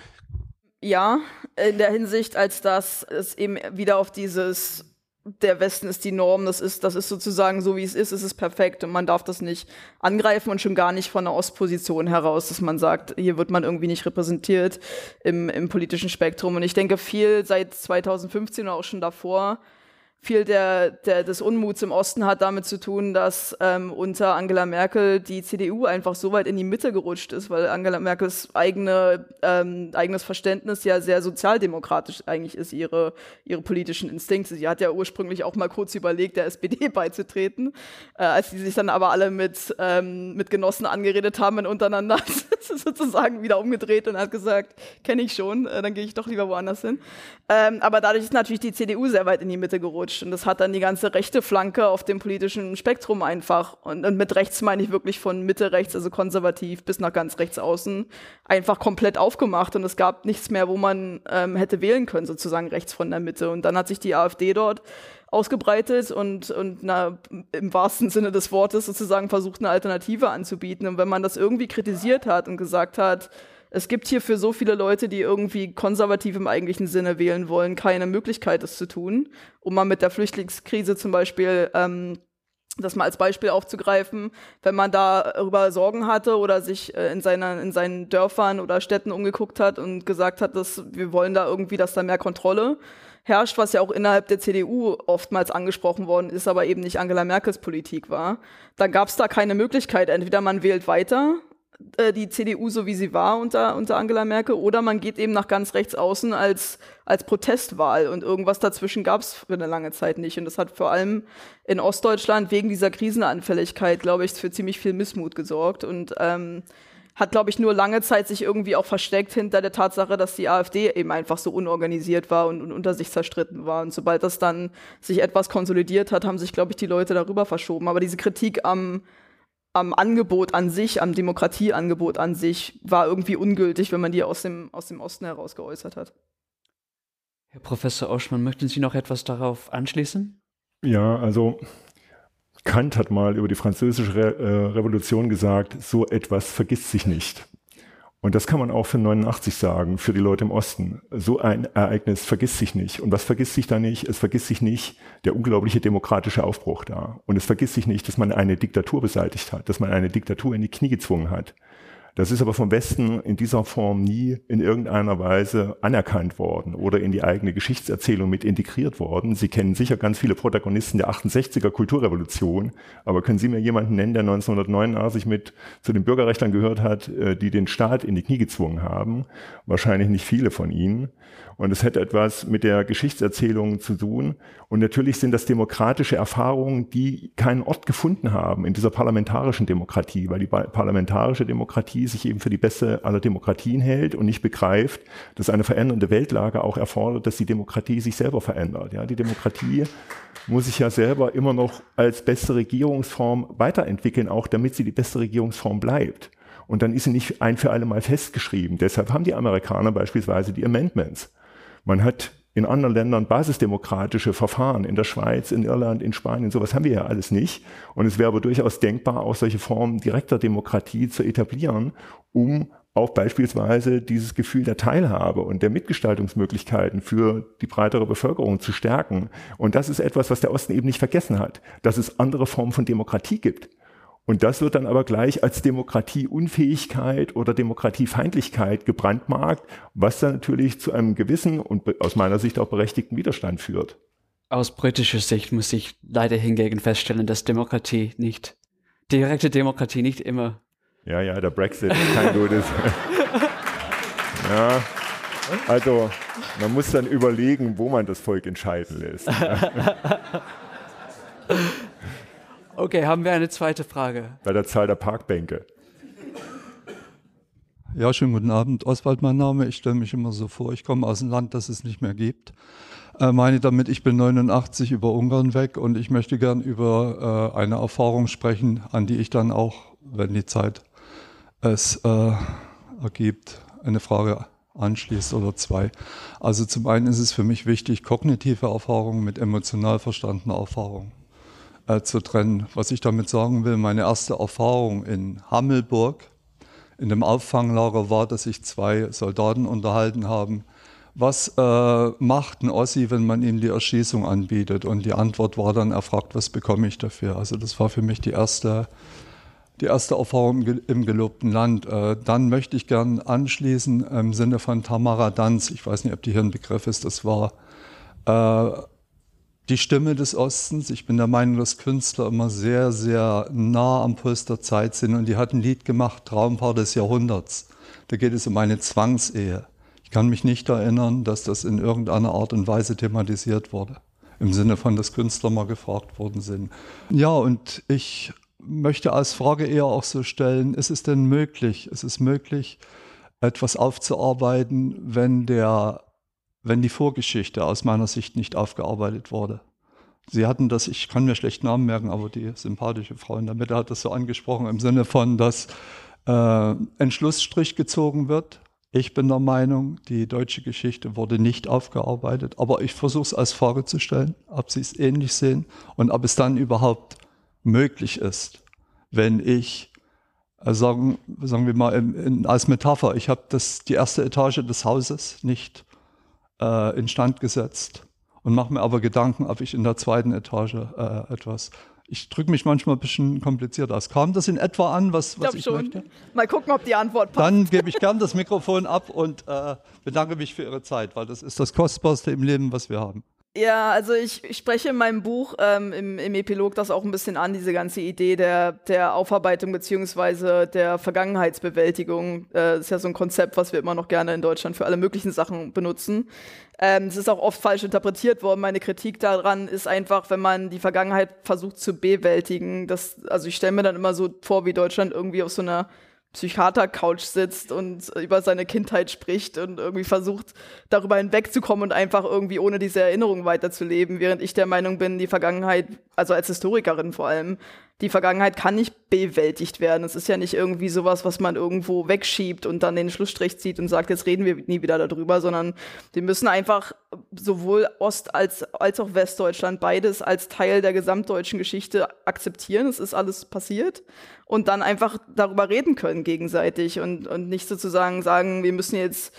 Ja, in der Hinsicht, als dass es eben wieder auf dieses der Westen ist die Norm, das ist, das ist sozusagen so, wie es ist, es ist perfekt und man darf das nicht angreifen und schon gar nicht von einer Ostposition heraus, dass man sagt, hier wird man irgendwie nicht repräsentiert im, im politischen Spektrum. Und ich denke, viel seit 2015 oder auch schon davor viel der, der, des Unmuts im Osten hat damit zu tun, dass ähm, unter Angela Merkel die CDU einfach so weit in die Mitte gerutscht ist, weil Angela Merkels eigene, ähm, eigenes Verständnis ja sehr sozialdemokratisch eigentlich ist, ihre, ihre politischen Instinkte. Sie hat ja ursprünglich auch mal kurz überlegt, der SPD [laughs] beizutreten, äh, als die sich dann aber alle mit, ähm, mit Genossen angeredet haben und untereinander [laughs] sozusagen wieder umgedreht und hat gesagt, kenne ich schon, äh, dann gehe ich doch lieber woanders hin. Ähm, aber dadurch ist natürlich die CDU sehr weit in die Mitte gerutscht gerutscht. Und das hat dann die ganze rechte Flanke auf dem politischen Spektrum einfach, und, und mit rechts meine ich wirklich von Mitte rechts, also konservativ, bis nach ganz rechts außen, einfach komplett aufgemacht. Und es gab nichts mehr, wo man ähm, hätte wählen können, sozusagen rechts von der Mitte. Und dann hat sich die AfD dort ausgebreitet und, und na, im wahrsten Sinne des Wortes sozusagen versucht, eine Alternative anzubieten. Und wenn man das irgendwie kritisiert hat und gesagt hat, es gibt hier für so viele Leute, die irgendwie konservativ im eigentlichen Sinne wählen wollen, keine Möglichkeit, das zu tun. Um mal mit der Flüchtlingskrise zum Beispiel ähm, das mal als Beispiel aufzugreifen, wenn man darüber Sorgen hatte oder sich äh, in, seiner, in seinen Dörfern oder Städten umgeguckt hat und gesagt hat, dass wir wollen da irgendwie, dass da mehr Kontrolle herrscht, was ja auch innerhalb der CDU oftmals angesprochen worden ist, aber eben nicht Angela Merkels Politik war, dann gab es da keine Möglichkeit. Entweder man wählt weiter die CDU so wie sie war unter, unter Angela Merkel oder man geht eben nach ganz rechts außen als, als Protestwahl und irgendwas dazwischen gab es für eine lange Zeit nicht. Und das hat vor allem in Ostdeutschland wegen dieser Krisenanfälligkeit, glaube ich, für ziemlich viel Missmut gesorgt und ähm, hat, glaube ich, nur lange Zeit sich irgendwie auch versteckt hinter der Tatsache, dass die AfD eben einfach so unorganisiert war und, und unter sich zerstritten war. Und sobald das dann sich etwas konsolidiert hat, haben sich, glaube ich, die Leute darüber verschoben. Aber diese Kritik am am Angebot an sich, am Demokratieangebot an sich, war irgendwie ungültig, wenn man die aus dem, aus dem Osten heraus geäußert hat. Herr Professor Oschmann, möchten Sie noch etwas darauf anschließen? Ja, also Kant hat mal über die französische Re äh, Revolution gesagt, so etwas vergisst sich nicht. Und das kann man auch für 89 sagen, für die Leute im Osten. So ein Ereignis vergisst sich nicht. Und was vergisst sich da nicht? Es vergisst sich nicht der unglaubliche demokratische Aufbruch da. Und es vergisst sich nicht, dass man eine Diktatur beseitigt hat, dass man eine Diktatur in die Knie gezwungen hat. Das ist aber vom Westen in dieser Form nie in irgendeiner Weise anerkannt worden oder in die eigene Geschichtserzählung mit integriert worden. Sie kennen sicher ganz viele Protagonisten der 68er Kulturrevolution, aber können Sie mir jemanden nennen, der 1989 mit zu den Bürgerrechtlern gehört hat, äh, die den Staat in die Knie gezwungen haben? Wahrscheinlich nicht viele von Ihnen. Und es hätte etwas mit der Geschichtserzählung zu tun. Und natürlich sind das demokratische Erfahrungen, die keinen Ort gefunden haben in dieser parlamentarischen Demokratie, weil die parlamentarische Demokratie sich eben für die beste aller Demokratien hält und nicht begreift, dass eine verändernde Weltlage auch erfordert, dass die Demokratie sich selber verändert. Ja, die Demokratie muss sich ja selber immer noch als beste Regierungsform weiterentwickeln, auch damit sie die beste Regierungsform bleibt. Und dann ist sie nicht ein für alle Mal festgeschrieben. Deshalb haben die Amerikaner beispielsweise die Amendments. Man hat in anderen Ländern basisdemokratische Verfahren, in der Schweiz, in Irland, in Spanien, sowas haben wir ja alles nicht. Und es wäre aber durchaus denkbar, auch solche Formen direkter Demokratie zu etablieren, um auch beispielsweise dieses Gefühl der Teilhabe und der Mitgestaltungsmöglichkeiten für die breitere Bevölkerung zu stärken. Und das ist etwas, was der Osten eben nicht vergessen hat, dass es andere Formen von Demokratie gibt. Und das wird dann aber gleich als Demokratieunfähigkeit oder Demokratiefeindlichkeit gebrandmarkt, was dann natürlich zu einem gewissen und aus meiner Sicht auch berechtigten Widerstand führt. Aus britischer Sicht muss ich leider hingegen feststellen, dass Demokratie nicht, direkte Demokratie nicht immer. Ja, ja, der Brexit ist kein gutes. [laughs] ja, also man muss dann überlegen, wo man das Volk entscheiden lässt. [laughs] Okay, haben wir eine zweite Frage? Bei der Zahl der Parkbänke. Ja, schönen guten Abend. Oswald, mein Name. Ich stelle mich immer so vor, ich komme aus einem Land, das es nicht mehr gibt. Äh, meine damit, ich bin 89 über Ungarn weg und ich möchte gern über äh, eine Erfahrung sprechen, an die ich dann auch, wenn die Zeit es äh, ergibt, eine Frage anschließt oder zwei. Also zum einen ist es für mich wichtig, kognitive Erfahrung mit emotional verstandener Erfahrung äh, zu trennen. Was ich damit sagen will, meine erste Erfahrung in Hammelburg, in dem Auffanglager war, dass sich zwei Soldaten unterhalten haben. Was äh, macht ein Ossi, wenn man ihm die Erschießung anbietet? Und die Antwort war dann, er fragt, was bekomme ich dafür? Also das war für mich die erste, die erste Erfahrung im, gelobten Land. Äh, dann möchte ich gern anschließen im Sinne von Tamara Danz. Ich weiß nicht, ob die hier ein Begriff ist. Das war äh, die Stimme des Ostens. Ich bin der Meinung, dass Künstler immer sehr, sehr nah am Puls der Zeit sind. Und die hat ein Lied gemacht, Traumpaar des Jahrhunderts. Da geht es um eine Zwangsehe. Ich kann mich nicht erinnern, dass das in irgendeiner Art und Weise thematisiert wurde. Im Sinne von, dass Künstler mal gefragt worden sind. Ja, und ich möchte als Frage eher auch so stellen, ist es denn möglich, ist es möglich, etwas aufzuarbeiten, wenn der wenn die Vorgeschichte aus meiner Sicht nicht aufgearbeitet wurde. Sie hatten das, ich kann mir schlecht Namen merken, aber die sympathische Frau in der Mitte hat das so angesprochen im Sinne von, dass äh, ein Schlussstrich gezogen wird. Ich bin der Meinung, die deutsche Geschichte wurde nicht aufgearbeitet, aber ich versuche es als Frage zu stellen, ob Sie es ähnlich sehen und ob es dann überhaupt möglich ist, wenn ich äh, sagen, sagen wir mal in, in, als Metapher, ich habe die erste Etage des Hauses nicht äh, instand gesetzt und mache mir aber Gedanken, ob ich in der zweiten Etage äh, etwas. Ich drücke mich manchmal ein bisschen kompliziert aus. Kam das in etwa an, was, was ich, ich schon. möchte? Mal gucken, ob die Antwort passt. Dann gebe ich gern das Mikrofon ab und äh, bedanke mich für Ihre Zeit, weil das ist das Kostbarste im Leben, was wir haben. Ja, also ich, ich spreche in meinem Buch ähm, im, im Epilog das auch ein bisschen an, diese ganze Idee der, der Aufarbeitung beziehungsweise der Vergangenheitsbewältigung. Äh, ist ja so ein Konzept, was wir immer noch gerne in Deutschland für alle möglichen Sachen benutzen. Ähm, es ist auch oft falsch interpretiert worden. Meine Kritik daran ist einfach, wenn man die Vergangenheit versucht zu bewältigen. Das, also ich stelle mir dann immer so vor, wie Deutschland irgendwie auf so einer Psychiater-Couch sitzt und über seine Kindheit spricht und irgendwie versucht, darüber hinwegzukommen und einfach irgendwie ohne diese Erinnerung weiterzuleben, während ich der Meinung bin, die Vergangenheit, also als Historikerin vor allem, die Vergangenheit kann nicht bewältigt werden. Es ist ja nicht irgendwie sowas, was man irgendwo wegschiebt und dann den Schlussstrich zieht und sagt, jetzt reden wir nie wieder darüber, sondern wir müssen einfach sowohl Ost- als, als auch Westdeutschland beides als Teil der gesamtdeutschen Geschichte akzeptieren. Es ist alles passiert und dann einfach darüber reden können gegenseitig und, und nicht sozusagen sagen, wir müssen jetzt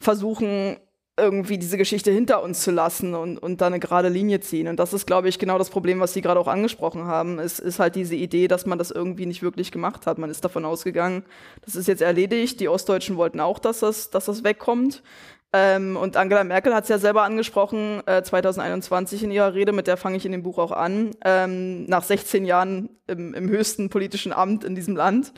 versuchen, irgendwie diese Geschichte hinter uns zu lassen und, und da eine gerade Linie ziehen. Und das ist, glaube ich, genau das Problem, was Sie gerade auch angesprochen haben. Es ist halt diese Idee, dass man das irgendwie nicht wirklich gemacht hat. Man ist davon ausgegangen, das ist jetzt erledigt. Die Ostdeutschen wollten auch, dass das, dass das wegkommt. Ähm, und Angela Merkel hat es ja selber angesprochen, äh, 2021 in ihrer Rede, mit der fange ich in dem Buch auch an, ähm, nach 16 Jahren im, im höchsten politischen Amt in diesem Land,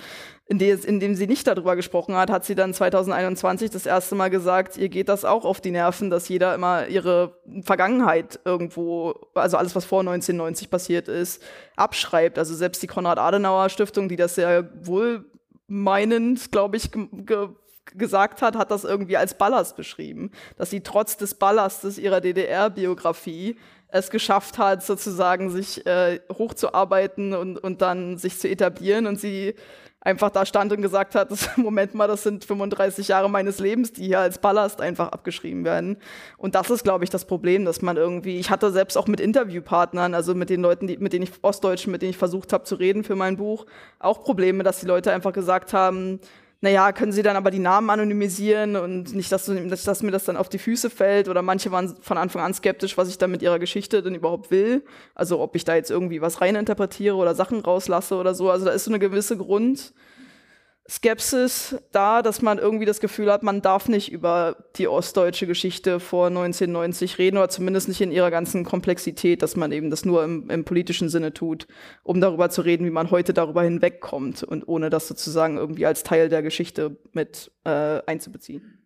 in, des, in dem sie nicht darüber gesprochen hat, hat sie dann 2021 das erste Mal gesagt, ihr geht das auch auf die Nerven, dass jeder immer ihre Vergangenheit irgendwo, also alles, was vor 1990 passiert ist, abschreibt. Also selbst die Konrad-Adenauer-Stiftung, die das sehr wohlmeinend, glaube ich, gesagt hat, hat das irgendwie als Ballast beschrieben, dass sie trotz des Ballastes ihrer DDR-Biografie es geschafft hat, sozusagen sich äh, hochzuarbeiten und, und dann sich zu etablieren und sie einfach da stand und gesagt hat, [laughs] Moment mal, das sind 35 Jahre meines Lebens, die hier als Ballast einfach abgeschrieben werden. Und das ist, glaube ich, das Problem, dass man irgendwie, ich hatte selbst auch mit Interviewpartnern, also mit den Leuten, die, mit denen ich, Ostdeutschen, mit denen ich versucht habe zu reden für mein Buch, auch Probleme, dass die Leute einfach gesagt haben, naja, können Sie dann aber die Namen anonymisieren und nicht, dass, du, dass mir das dann auf die Füße fällt oder manche waren von Anfang an skeptisch, was ich da mit ihrer Geschichte denn überhaupt will. Also ob ich da jetzt irgendwie was reininterpretiere oder Sachen rauslasse oder so. Also da ist so eine gewisse Grund, Skepsis da, dass man irgendwie das Gefühl hat, man darf nicht über die ostdeutsche Geschichte vor 1990 reden oder zumindest nicht in ihrer ganzen Komplexität, dass man eben das nur im, im politischen Sinne tut, um darüber zu reden, wie man heute darüber hinwegkommt und ohne das sozusagen irgendwie als Teil der Geschichte mit äh, einzubeziehen.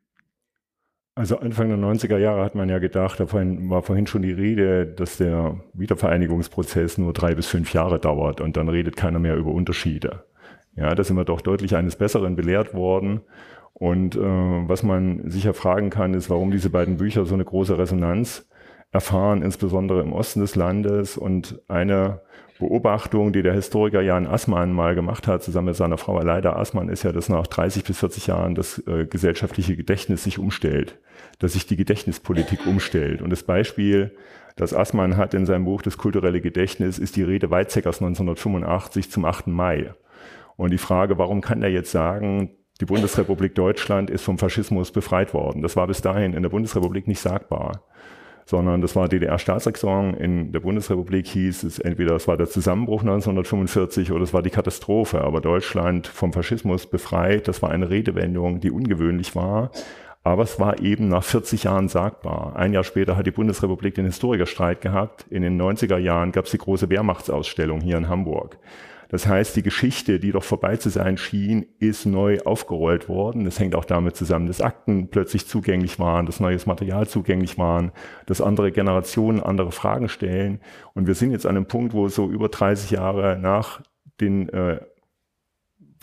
Also Anfang der 90er Jahre hat man ja gedacht, da war vorhin schon die Rede, dass der Wiedervereinigungsprozess nur drei bis fünf Jahre dauert und dann redet keiner mehr über Unterschiede. Ja, da sind wir doch deutlich eines Besseren belehrt worden. Und äh, was man sicher fragen kann, ist, warum diese beiden Bücher so eine große Resonanz erfahren, insbesondere im Osten des Landes. Und eine Beobachtung, die der Historiker Jan Assmann mal gemacht hat, zusammen mit seiner Frau Aleida Assmann, ist ja, dass nach 30 bis 40 Jahren das äh, gesellschaftliche Gedächtnis sich umstellt, dass sich die Gedächtnispolitik umstellt. Und das Beispiel, das Assmann hat in seinem Buch Das kulturelle Gedächtnis, ist die Rede Weizsäckers 1985 zum 8. Mai. Und die Frage, warum kann er jetzt sagen, die Bundesrepublik Deutschland ist vom Faschismus befreit worden? Das war bis dahin in der Bundesrepublik nicht sagbar sondern das war DDR-Staatsexamen. In der Bundesrepublik hieß es entweder es war der Zusammenbruch 1945 oder es war die Katastrophe. Aber Deutschland vom Faschismus befreit, das war eine Redewendung, die ungewöhnlich war. Aber es war eben nach 40 Jahren sagbar. Ein Jahr später hat die Bundesrepublik den Historikerstreit gehabt. In den 90er Jahren gab es die große Wehrmachtsausstellung hier in Hamburg. Das heißt, die Geschichte, die doch vorbei zu sein schien, ist neu aufgerollt worden. Das hängt auch damit zusammen, dass Akten plötzlich zugänglich waren, dass neues Material zugänglich waren, dass andere Generationen andere Fragen stellen. Und wir sind jetzt an einem Punkt, wo so über 30 Jahre nach den äh,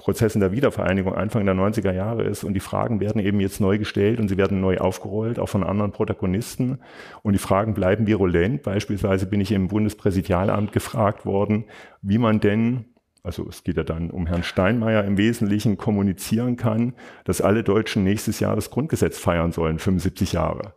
Prozessen der Wiedervereinigung Anfang der 90er Jahre ist und die Fragen werden eben jetzt neu gestellt und sie werden neu aufgerollt, auch von anderen Protagonisten und die Fragen bleiben virulent. Beispielsweise bin ich im Bundespräsidialamt gefragt worden, wie man denn also es geht ja dann um Herrn Steinmeier im Wesentlichen kommunizieren kann, dass alle Deutschen nächstes Jahr das Grundgesetz feiern sollen, 75 Jahre.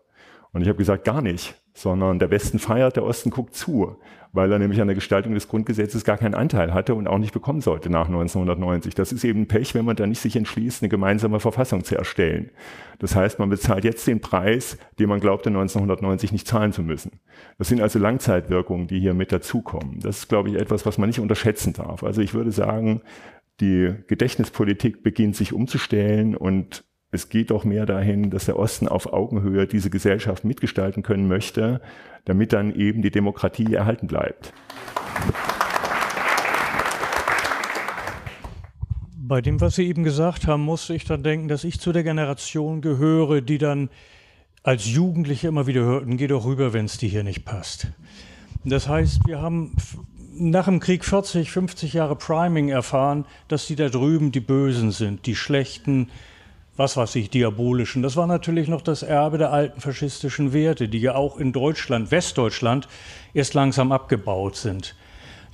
Und ich habe gesagt, gar nicht, sondern der Westen feiert, der Osten guckt zu weil er nämlich an der Gestaltung des Grundgesetzes gar keinen Anteil hatte und auch nicht bekommen sollte nach 1990. Das ist eben Pech, wenn man da nicht sich entschließt, eine gemeinsame Verfassung zu erstellen. Das heißt, man bezahlt jetzt den Preis, den man glaubte 1990 nicht zahlen zu müssen. Das sind also Langzeitwirkungen, die hier mit dazukommen. Das ist, glaube ich, etwas, was man nicht unterschätzen darf. Also ich würde sagen, die Gedächtnispolitik beginnt sich umzustellen und es geht doch mehr dahin, dass der Osten auf Augenhöhe diese Gesellschaft mitgestalten können möchte, damit dann eben die Demokratie erhalten bleibt. Bei dem, was Sie eben gesagt haben, musste ich dann denken, dass ich zu der Generation gehöre, die dann als Jugendliche immer wieder hörten, geh doch rüber, wenn es dir hier nicht passt. Das heißt, wir haben nach dem Krieg 40, 50 Jahre Priming erfahren, dass die da drüben die Bösen sind, die Schlechten, was weiß ich, diabolischen. Das war natürlich noch das Erbe der alten faschistischen Werte, die ja auch in Deutschland, Westdeutschland, erst langsam abgebaut sind.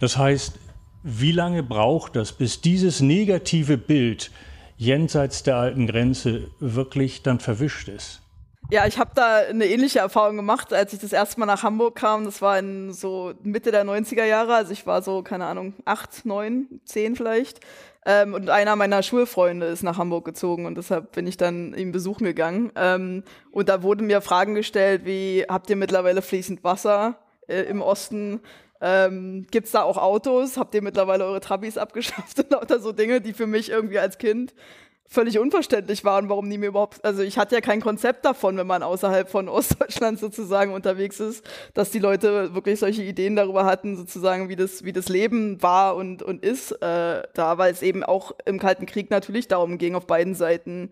Das heißt, wie lange braucht das, bis dieses negative Bild jenseits der alten Grenze wirklich dann verwischt ist? Ja, ich habe da eine ähnliche Erfahrung gemacht, als ich das erste Mal nach Hamburg kam. Das war in so Mitte der 90er Jahre. Also ich war so, keine Ahnung, acht, neun, zehn vielleicht. Ähm, und einer meiner Schulfreunde ist nach Hamburg gezogen und deshalb bin ich dann ihm besuchen gegangen. Ähm, und da wurden mir Fragen gestellt, wie habt ihr mittlerweile fließend Wasser äh, im Osten? Ähm, Gibt da auch Autos? Habt ihr mittlerweile eure Trabis [laughs] abgeschafft? Und lauter so Dinge, die für mich irgendwie als Kind völlig unverständlich waren, warum die mir überhaupt, also ich hatte ja kein Konzept davon, wenn man außerhalb von [laughs] Ostdeutschland sozusagen unterwegs ist, dass die Leute wirklich solche Ideen darüber hatten, sozusagen, wie das, wie das Leben war und, und ist, äh, da, weil es eben auch im Kalten Krieg natürlich darum ging, auf beiden Seiten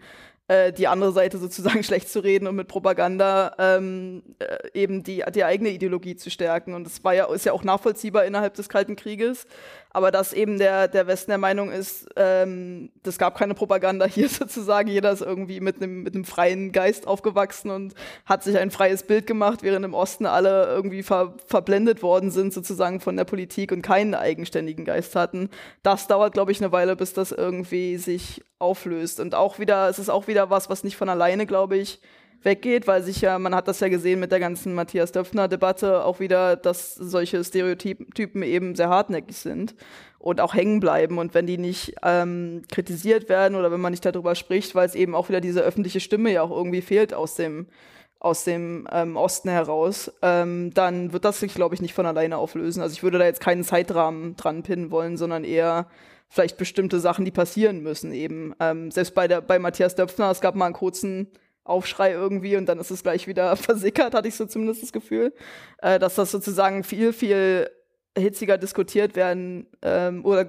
äh, die andere Seite [laughs] sozusagen schlecht zu reden und mit Propaganda ähm, äh, eben die, die eigene Ideologie zu stärken. Und das war ja, ist ja auch nachvollziehbar innerhalb des Kalten Krieges. Aber dass eben der, der Westen der Meinung ist, ähm, das gab keine Propaganda hier [laughs] sozusagen. Jeder ist irgendwie mit einem mit einem freien Geist aufgewachsen und hat sich ein freies Bild gemacht, während im Osten alle irgendwie ver, verblendet worden sind sozusagen von der Politik und keinen eigenständigen Geist hatten. Das dauert, glaube ich, eine Weile, bis das irgendwie sich auflöst. Und auch wieder, es ist auch wieder was, was nicht von alleine, glaube ich, weggeht, weil sich ja, man hat das ja gesehen mit der ganzen Matthias Döpfner-Debatte auch wieder, dass solche Stereotypen eben sehr hartnäckig sind und auch hängen bleiben. Und wenn die nicht ähm, kritisiert werden oder wenn man nicht darüber spricht, weil es eben auch wieder diese öffentliche Stimme ja auch irgendwie fehlt aus dem aus dem ähm, Osten heraus, ähm, dann wird das sich, glaube ich, nicht von alleine auflösen. Also ich würde da jetzt keinen Zeitrahmen dran pinnen wollen, sondern eher vielleicht bestimmte Sachen, die passieren müssen eben. Ähm, selbst bei, der, bei Matthias Döpfner, es gab mal einen kurzen Aufschrei irgendwie und dann ist es gleich wieder [laughs] versickert, hatte ich so zumindest das Gefühl, äh, dass das sozusagen viel, viel hitziger diskutiert werden ähm, oder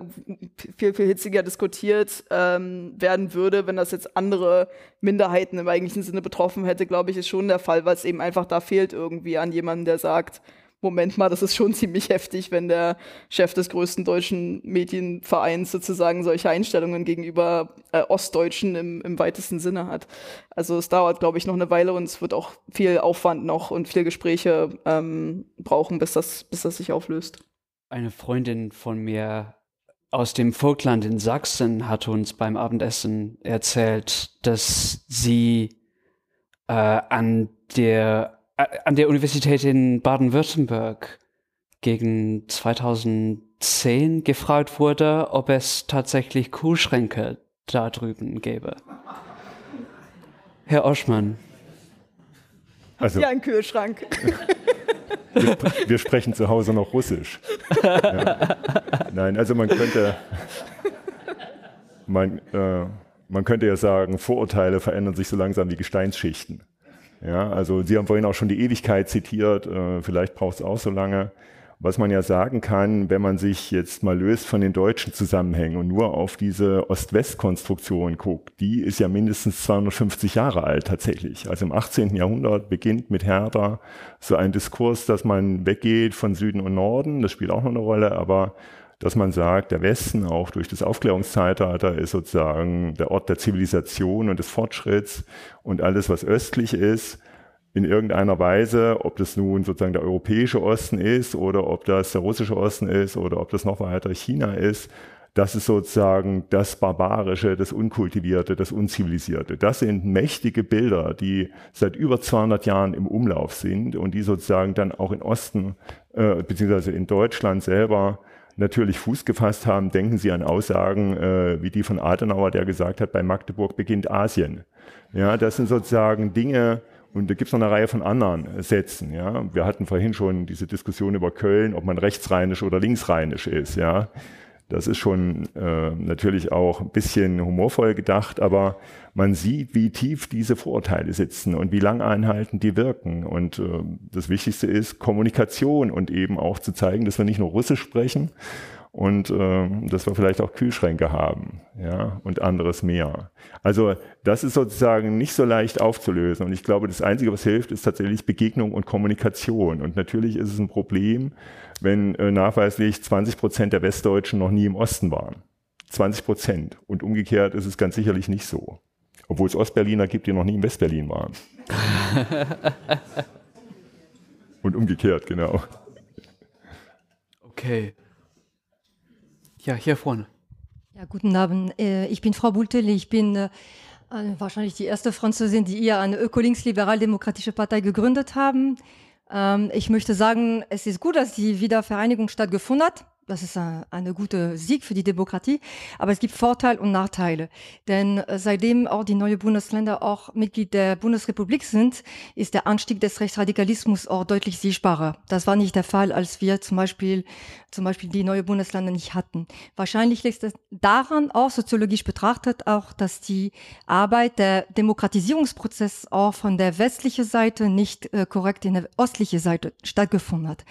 viel, viel hitziger diskutiert ähm, werden würde, wenn das jetzt andere Minderheiten im eigentlichen Sinne betroffen hätte, glaube ich, ist schon der Fall, weil es eben einfach da fehlt irgendwie an jemandem, der sagt, Moment mal, das ist schon [laughs] ziemlich heftig, wenn der Chef des größten deutschen Medienvereins sozusagen solche Einstellungen gegenüber äh, Ostdeutschen im, im weitesten Sinne hat. Also es dauert, glaube ich, noch eine Weile und es wird auch viel Aufwand noch und viel Gespräche ähm, brauchen, bis das, bis das sich auflöst. Eine Freundin von mir aus dem Vogtland in Sachsen hat uns beim Abendessen erzählt, dass sie äh, an der an der Universität in Baden-Württemberg gegen 2010 gefragt wurde, ob es tatsächlich Kühlschränke da drüben gäbe. Herr Oschmann. Also, ja, ein Kühlschrank. Wir, wir, sprechen zu Hause noch Russisch. Ja. [laughs] Nein, also man könnte, man, äh, man könnte ja sagen, Vorurteile verändern sich so langsam wie Gesteinsschichten. Ja, also Sie haben vorhin auch schon die Ewigkeit zitiert, äh, vielleicht braucht es auch so lange. Was man ja sagen kann, wenn man sich jetzt mal löst von den deutschen Zusammenhängen und nur auf diese Ost-West-Konstruktion guckt, die ist ja mindestens 250 Jahre alt tatsächlich. Also im 18. Jahrhundert beginnt mit Herder so ein Diskurs, dass man weggeht von Süden und Norden, das spielt auch noch eine Rolle, aber dass man sagt, der Westen auch durch das Aufklärungszeitalter ist sozusagen der Ort der Zivilisation und des Fortschritts und alles, was östlich ist, in irgendeiner Weise, ob das nun sozusagen der europäische Osten ist oder ob das der russische Osten ist oder ob das noch weiter China ist, das ist sozusagen das Barbarische, das Unkultivierte, das Unzivilisierte. Das sind mächtige Bilder, die seit über 200 Jahren im Umlauf sind und die sozusagen dann auch in Osten äh, beziehungsweise in Deutschland selber natürlich Fuß gefasst haben. Denken Sie an Aussagen äh, wie die von Adenauer, der gesagt hat, bei Magdeburg beginnt Asien. Ja, das sind sozusagen Dinge, und da gibt es noch eine Reihe von anderen Sätzen. Ja. Wir hatten vorhin schon diese Diskussion über Köln, ob man rechtsrheinisch oder linksrheinisch ist. Ja. Das ist schon äh, natürlich auch ein bisschen humorvoll gedacht, aber man sieht, wie tief diese Vorurteile sitzen und wie lang einhalten die wirken. Und äh, das Wichtigste ist Kommunikation und eben auch zu zeigen, dass wir nicht nur Russisch sprechen, und äh, dass wir vielleicht auch Kühlschränke haben ja, und anderes mehr. Also das ist sozusagen nicht so leicht aufzulösen und ich glaube, das Einzige, was hilft, ist tatsächlich Begegnung und Kommunikation und natürlich ist es ein Problem, wenn äh, nachweislich 20 Prozent der Westdeutschen noch nie im Osten waren. 20 Prozent und umgekehrt ist es ganz sicherlich nicht so. Obwohl es Ostberliner gibt, die noch nie in Westberlin waren. [laughs] und umgekehrt, genau. Okay. Ja, hier vorne. Ja, guten Abend. Äh, ich bin Frau Bultel. Ich bin äh, wahrscheinlich die erste Französin, die ihr eine ökolinks-liberal-demokratische Partei gegründet haben. Ähm, ich möchte sagen, es ist gut, dass die Wiedervereinigung stattgefunden hat. Das ist ein, eine gute Sieg für die Demokratie. Aber es gibt Vorteile und Nachteile. Denn äh, seitdem auch die neuen Bundesländer auch Mitglied der Bundesrepublik sind, ist der Anstieg des Rechtsradikalismus auch deutlich sichtbarer. Das war nicht der Fall, als wir zum Beispiel, zum Beispiel die neuen Bundesländer nicht hatten. Wahrscheinlich liegt es daran, auch soziologisch betrachtet, auch, dass die Arbeit, der Demokratisierungsprozess auch von der westlichen Seite nicht äh, korrekt in der östlichen Seite stattgefunden hat.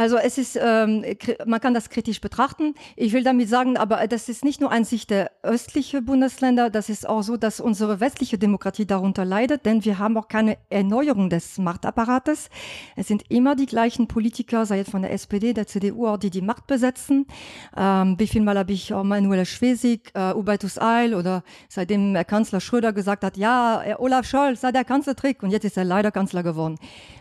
Also es ist, ähm, man kann das kritisch betrachten. Ich will damit sagen, aber das ist nicht nur an sich der östliche Bundesländer, das ist auch so, dass unsere westliche Demokratie darunter leidet, denn wir haben auch keine Erneuerung des Machtapparates. Es sind immer die gleichen Politiker, sei es von der SPD, der CDU, auch die die Macht besetzen. Ähm, wie viel Mal habe ich auch Manuela Schwesig, äh, Hubertus Eil oder seitdem der Kanzler Schröder gesagt hat, ja, Olaf Scholz sei der Kanzlertrick und jetzt ist er leider Kanzler geworden.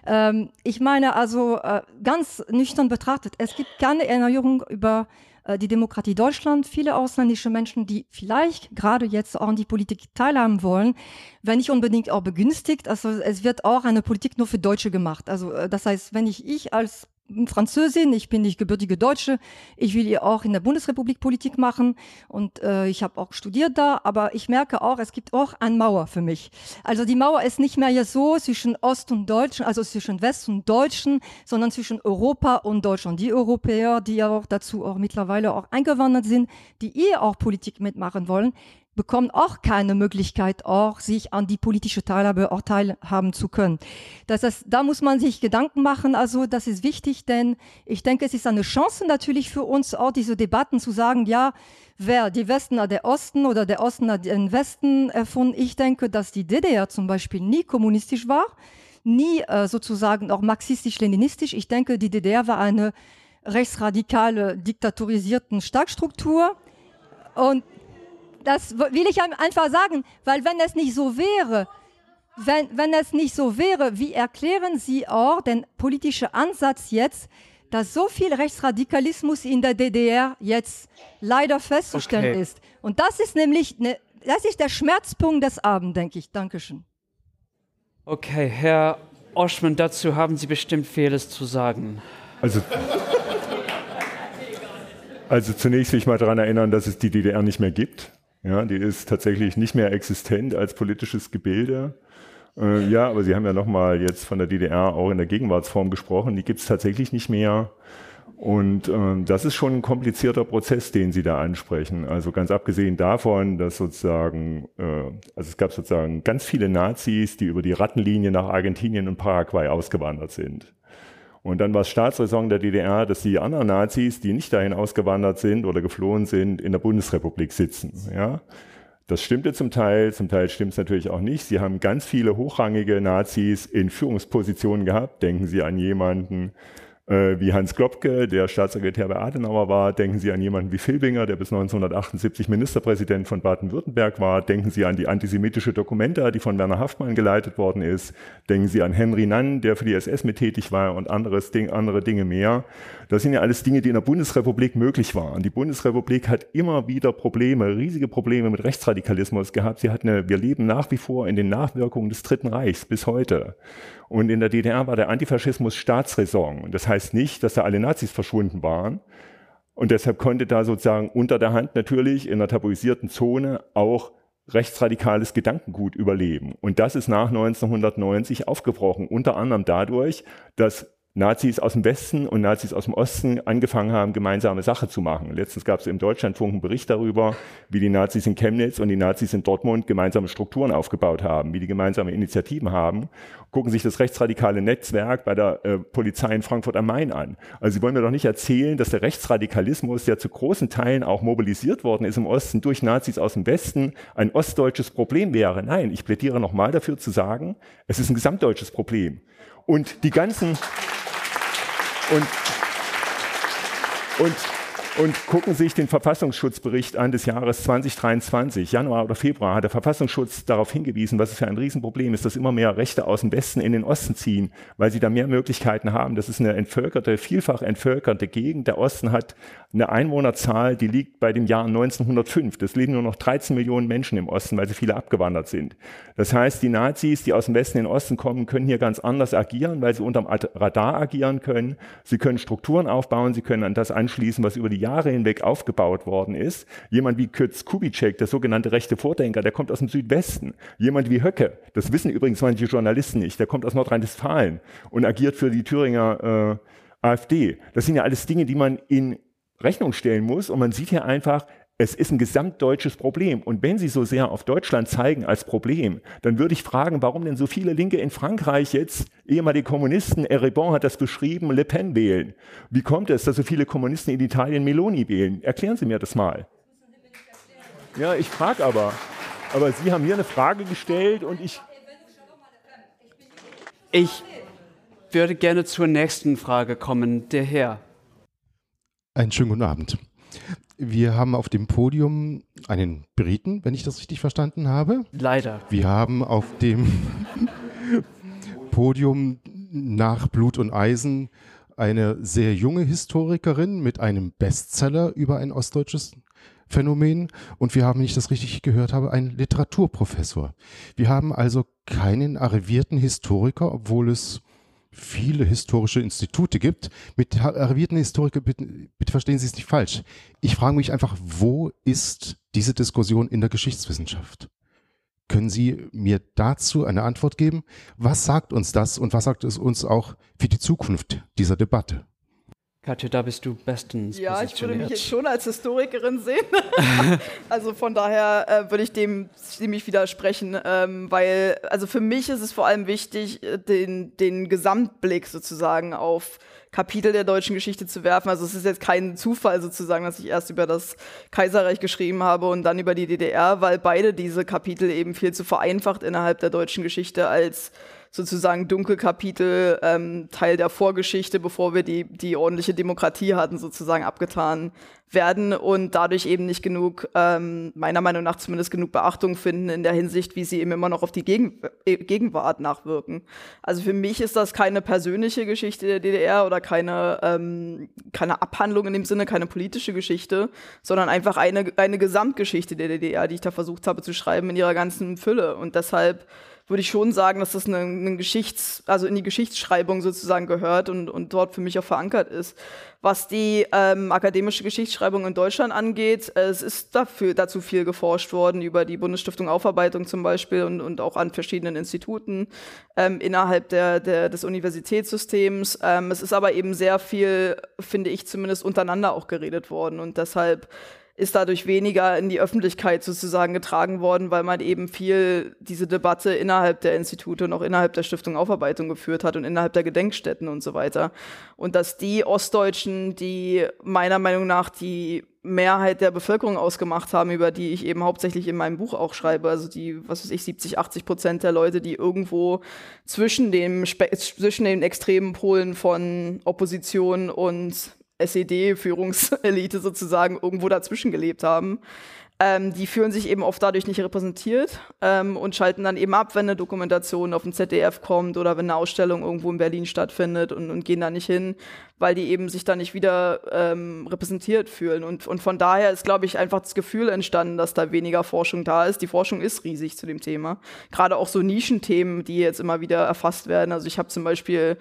Ähm, ich meine also äh, ganz nüchtern betrachtet, es gibt keine Erneuerung über äh, die Demokratie Deutschland. Viele ausländische Menschen, die vielleicht gerade jetzt auch an die Politik teilhaben wollen, wenn nicht unbedingt auch begünstigt. Also es wird auch eine Politik nur für Deutsche gemacht. Also äh, das heißt, wenn ich ich als Französin, ich bin nicht gebürtige Deutsche. Ich will ihr auch in der Bundesrepublik Politik machen und äh, ich habe auch studiert da, aber ich merke auch, es gibt auch eine Mauer für mich. Also die Mauer ist nicht mehr jetzt so zwischen Ost und Deutschen, also zwischen West und Deutschen, sondern zwischen Europa und Deutschland. Die Europäer, die ja auch dazu auch mittlerweile auch eingewandert sind, die ihr auch Politik mitmachen wollen, bekommen auch keine Möglichkeit, auch sich an die politische Teilhabe auch teilhaben zu können. Das heißt, da muss man sich Gedanken machen. Also das ist wichtig, denn ich denke, es ist eine Chance natürlich für uns, auch diese Debatten zu sagen, ja, wer die Westen hat der Osten oder der Osten hat den Westen erfunden. Ich denke, dass die DDR zum Beispiel nie kommunistisch war, nie äh, sozusagen auch marxistisch-leninistisch. Ich denke, die DDR war eine rechtsradikale, diktatorisierten Starkstruktur. Und das will ich einfach sagen, weil wenn es nicht so wäre, wenn, wenn es nicht so wäre, wie erklären Sie auch den politischen Ansatz jetzt, dass so viel Rechtsradikalismus in der DDR jetzt leider festzustellen okay. ist? Und das ist nämlich, ne, das ist der Schmerzpunkt des Abends, denke ich. Dankeschön. Okay, Herr Oschmann, dazu haben Sie bestimmt vieles zu sagen. Also, also zunächst will ich mal daran erinnern, dass es die DDR nicht mehr gibt. Ja, die ist tatsächlich nicht mehr existent als politisches Gebilde. Äh, ja, aber Sie haben ja nochmal jetzt von der DDR auch in der Gegenwartsform gesprochen. Die gibt es tatsächlich nicht mehr. Und ähm, das ist schon ein komplizierter Prozess, den Sie da ansprechen. Also ganz abgesehen davon, dass sozusagen, äh, also es gab sozusagen ganz viele Nazis, die über die Rattenlinie nach Argentinien und Paraguay ausgewandert sind. Und dann war es Staatsräson der DDR, dass die anderen Nazis, die nicht dahin ausgewandert sind oder geflohen sind, in der Bundesrepublik sitzen. Ja? Das stimmte zum Teil, zum Teil stimmt es natürlich auch nicht. Sie haben ganz viele hochrangige Nazis in Führungspositionen gehabt. Denken Sie an jemanden äh, wie Hans Klopke, der Staatssekretär bei Adenauer war. Denken Sie an jemanden wie Filbinger, der bis 1978 Ministerpräsident von Baden-Württemberg war. Denken Sie an die antisemitische Dokumenta, die von Werner Haftmann geleitet worden ist. Denken Sie an Henry Nann, der für die SS mit tätig war und anderes Ding, andere Dinge mehr. Das sind ja alles Dinge, die in der Bundesrepublik möglich waren. Die Bundesrepublik hat immer wieder Probleme, riesige Probleme mit Rechtsradikalismus gehabt. Sie hat eine, wir leben nach wie vor in den Nachwirkungen des Dritten Reichs bis heute. Und in der DDR war der Antifaschismus Staatsräson. Das heißt nicht, dass da alle Nazis verschwunden waren. Und deshalb konnte da sozusagen unter der Hand natürlich in einer tabuisierten Zone auch rechtsradikales Gedankengut überleben. Und das ist nach 1990 aufgebrochen, unter anderem dadurch, dass Nazis aus dem Westen und Nazis aus dem Osten angefangen haben, gemeinsame Sache zu machen. Letztens gab es im Deutschlandfunk einen Bericht darüber, wie die Nazis in Chemnitz und die Nazis in Dortmund gemeinsame Strukturen aufgebaut haben, wie die gemeinsame Initiativen haben. Gucken sich das rechtsradikale Netzwerk bei der äh, Polizei in Frankfurt am Main an. Also Sie wollen mir doch nicht erzählen, dass der Rechtsradikalismus, der zu großen Teilen auch mobilisiert worden ist im Osten durch Nazis aus dem Westen, ein ostdeutsches Problem wäre. Nein, ich plädiere nochmal dafür zu sagen, es ist ein gesamtdeutsches Problem. Und die ganzen und, und und gucken sich den Verfassungsschutzbericht an des Jahres 2023. Januar oder Februar hat der Verfassungsschutz darauf hingewiesen, was es für ein Riesenproblem ist, dass immer mehr Rechte aus dem Westen in den Osten ziehen, weil sie da mehr Möglichkeiten haben. Das ist eine entvölkerte, vielfach entvölkerte Gegend. Der Osten hat eine Einwohnerzahl, die liegt bei dem Jahr 1905. Das leben nur noch 13 Millionen Menschen im Osten, weil sie viele abgewandert sind. Das heißt, die Nazis, die aus dem Westen in den Osten kommen, können hier ganz anders agieren, weil sie unterm Radar agieren können. Sie können Strukturen aufbauen, sie können an das anschließen, was über die Jahre Jahre hinweg aufgebaut worden ist. Jemand wie Kürz Kubitschek, der sogenannte rechte Vordenker, der kommt aus dem Südwesten. Jemand wie Höcke, das wissen übrigens manche Journalisten nicht, der kommt aus Nordrhein-Westfalen und agiert für die Thüringer äh, AfD. Das sind ja alles Dinge, die man in Rechnung stellen muss und man sieht hier einfach, es ist ein gesamtdeutsches Problem. Und wenn Sie so sehr auf Deutschland zeigen als Problem, dann würde ich fragen, warum denn so viele Linke in Frankreich jetzt, ehemalige Kommunisten, Eribon hat das beschrieben, Le Pen wählen. Wie kommt es, dass so viele Kommunisten in Italien Meloni wählen? Erklären Sie mir das mal. Ja, ich frage aber. Aber Sie haben mir eine Frage gestellt und ich. Ich würde gerne zur nächsten Frage kommen. Der Herr. Einen schönen guten Abend. Wir haben auf dem Podium einen Briten, wenn ich das richtig verstanden habe. Leider. Wir haben auf dem [laughs] Podium nach Blut und Eisen eine sehr junge Historikerin mit einem Bestseller über ein ostdeutsches Phänomen und wir haben, wenn ich das richtig gehört habe, einen Literaturprofessor. Wir haben also keinen arrivierten Historiker, obwohl es viele historische Institute gibt. Mit arrivierten Historikern, bitte, bitte verstehen Sie es nicht falsch. Ich frage mich einfach, wo ist diese Diskussion in der Geschichtswissenschaft? Können Sie mir dazu eine Antwort geben? Was sagt uns das und was sagt es uns auch für die Zukunft dieser Debatte? Katja, da bist du bestens Ja, ich würde mich jetzt schon als Historikerin sehen. [laughs] also von daher äh, würde ich dem ziemlich widersprechen, ähm, weil, also für mich ist es vor allem wichtig, äh, den, den Gesamtblick sozusagen auf Kapitel der deutschen Geschichte zu werfen. Also es ist jetzt kein Zufall sozusagen, dass ich erst über das Kaiserreich geschrieben habe und dann über die DDR, weil beide diese Kapitel eben viel zu vereinfacht innerhalb der deutschen Geschichte als sozusagen Dunkelkapitel, ähm, Teil der Vorgeschichte, bevor wir die, die ordentliche Demokratie hatten, sozusagen abgetan werden und dadurch eben nicht genug, ähm, meiner Meinung nach zumindest genug Beachtung finden in der Hinsicht, wie sie eben immer noch auf die Gegen äh, Gegenwart nachwirken. Also für mich ist das keine persönliche Geschichte der DDR oder keine, ähm, keine Abhandlung in dem Sinne, keine politische Geschichte, sondern einfach eine, eine Gesamtgeschichte der DDR, die ich da versucht habe zu schreiben in ihrer ganzen Fülle. Und deshalb würde ich schon sagen, dass das eine, eine Geschichts-, also in die Geschichtsschreibung sozusagen gehört und, und dort für mich auch verankert ist. Was die ähm, akademische Geschichtsschreibung in Deutschland angeht, äh, es ist dafür, dazu viel geforscht worden, über die Bundesstiftung Aufarbeitung zum Beispiel und, und auch an verschiedenen Instituten ähm, innerhalb der, der, des Universitätssystems. Ähm, es ist aber eben sehr viel, finde ich zumindest, untereinander auch geredet worden und deshalb ist dadurch weniger in die Öffentlichkeit sozusagen getragen worden, weil man eben viel diese Debatte innerhalb der Institute und auch innerhalb der Stiftung Aufarbeitung geführt hat und innerhalb der Gedenkstätten und so weiter. Und dass die Ostdeutschen, die meiner Meinung nach die Mehrheit der Bevölkerung ausgemacht haben, über die ich eben hauptsächlich in meinem Buch auch schreibe, also die, was weiß ich, 70, 80 Prozent der Leute, die irgendwo zwischen dem, zwischen den extremen Polen von Opposition und SED-Führungselite [laughs] sozusagen irgendwo dazwischen gelebt haben. Ähm, die fühlen sich eben oft dadurch nicht repräsentiert ähm, und schalten dann eben ab, wenn eine Dokumentation auf dem ZDF kommt oder wenn eine Ausstellung irgendwo in Berlin stattfindet und, und gehen da nicht hin, weil die eben sich da nicht wieder ähm, repräsentiert fühlen. Und, und von daher ist, glaube ich, einfach das Gefühl entstanden, dass da weniger Forschung da ist. Die Forschung ist riesig zu dem Thema. Gerade auch so Nischenthemen, die jetzt immer wieder erfasst werden. Also ich habe zum Beispiel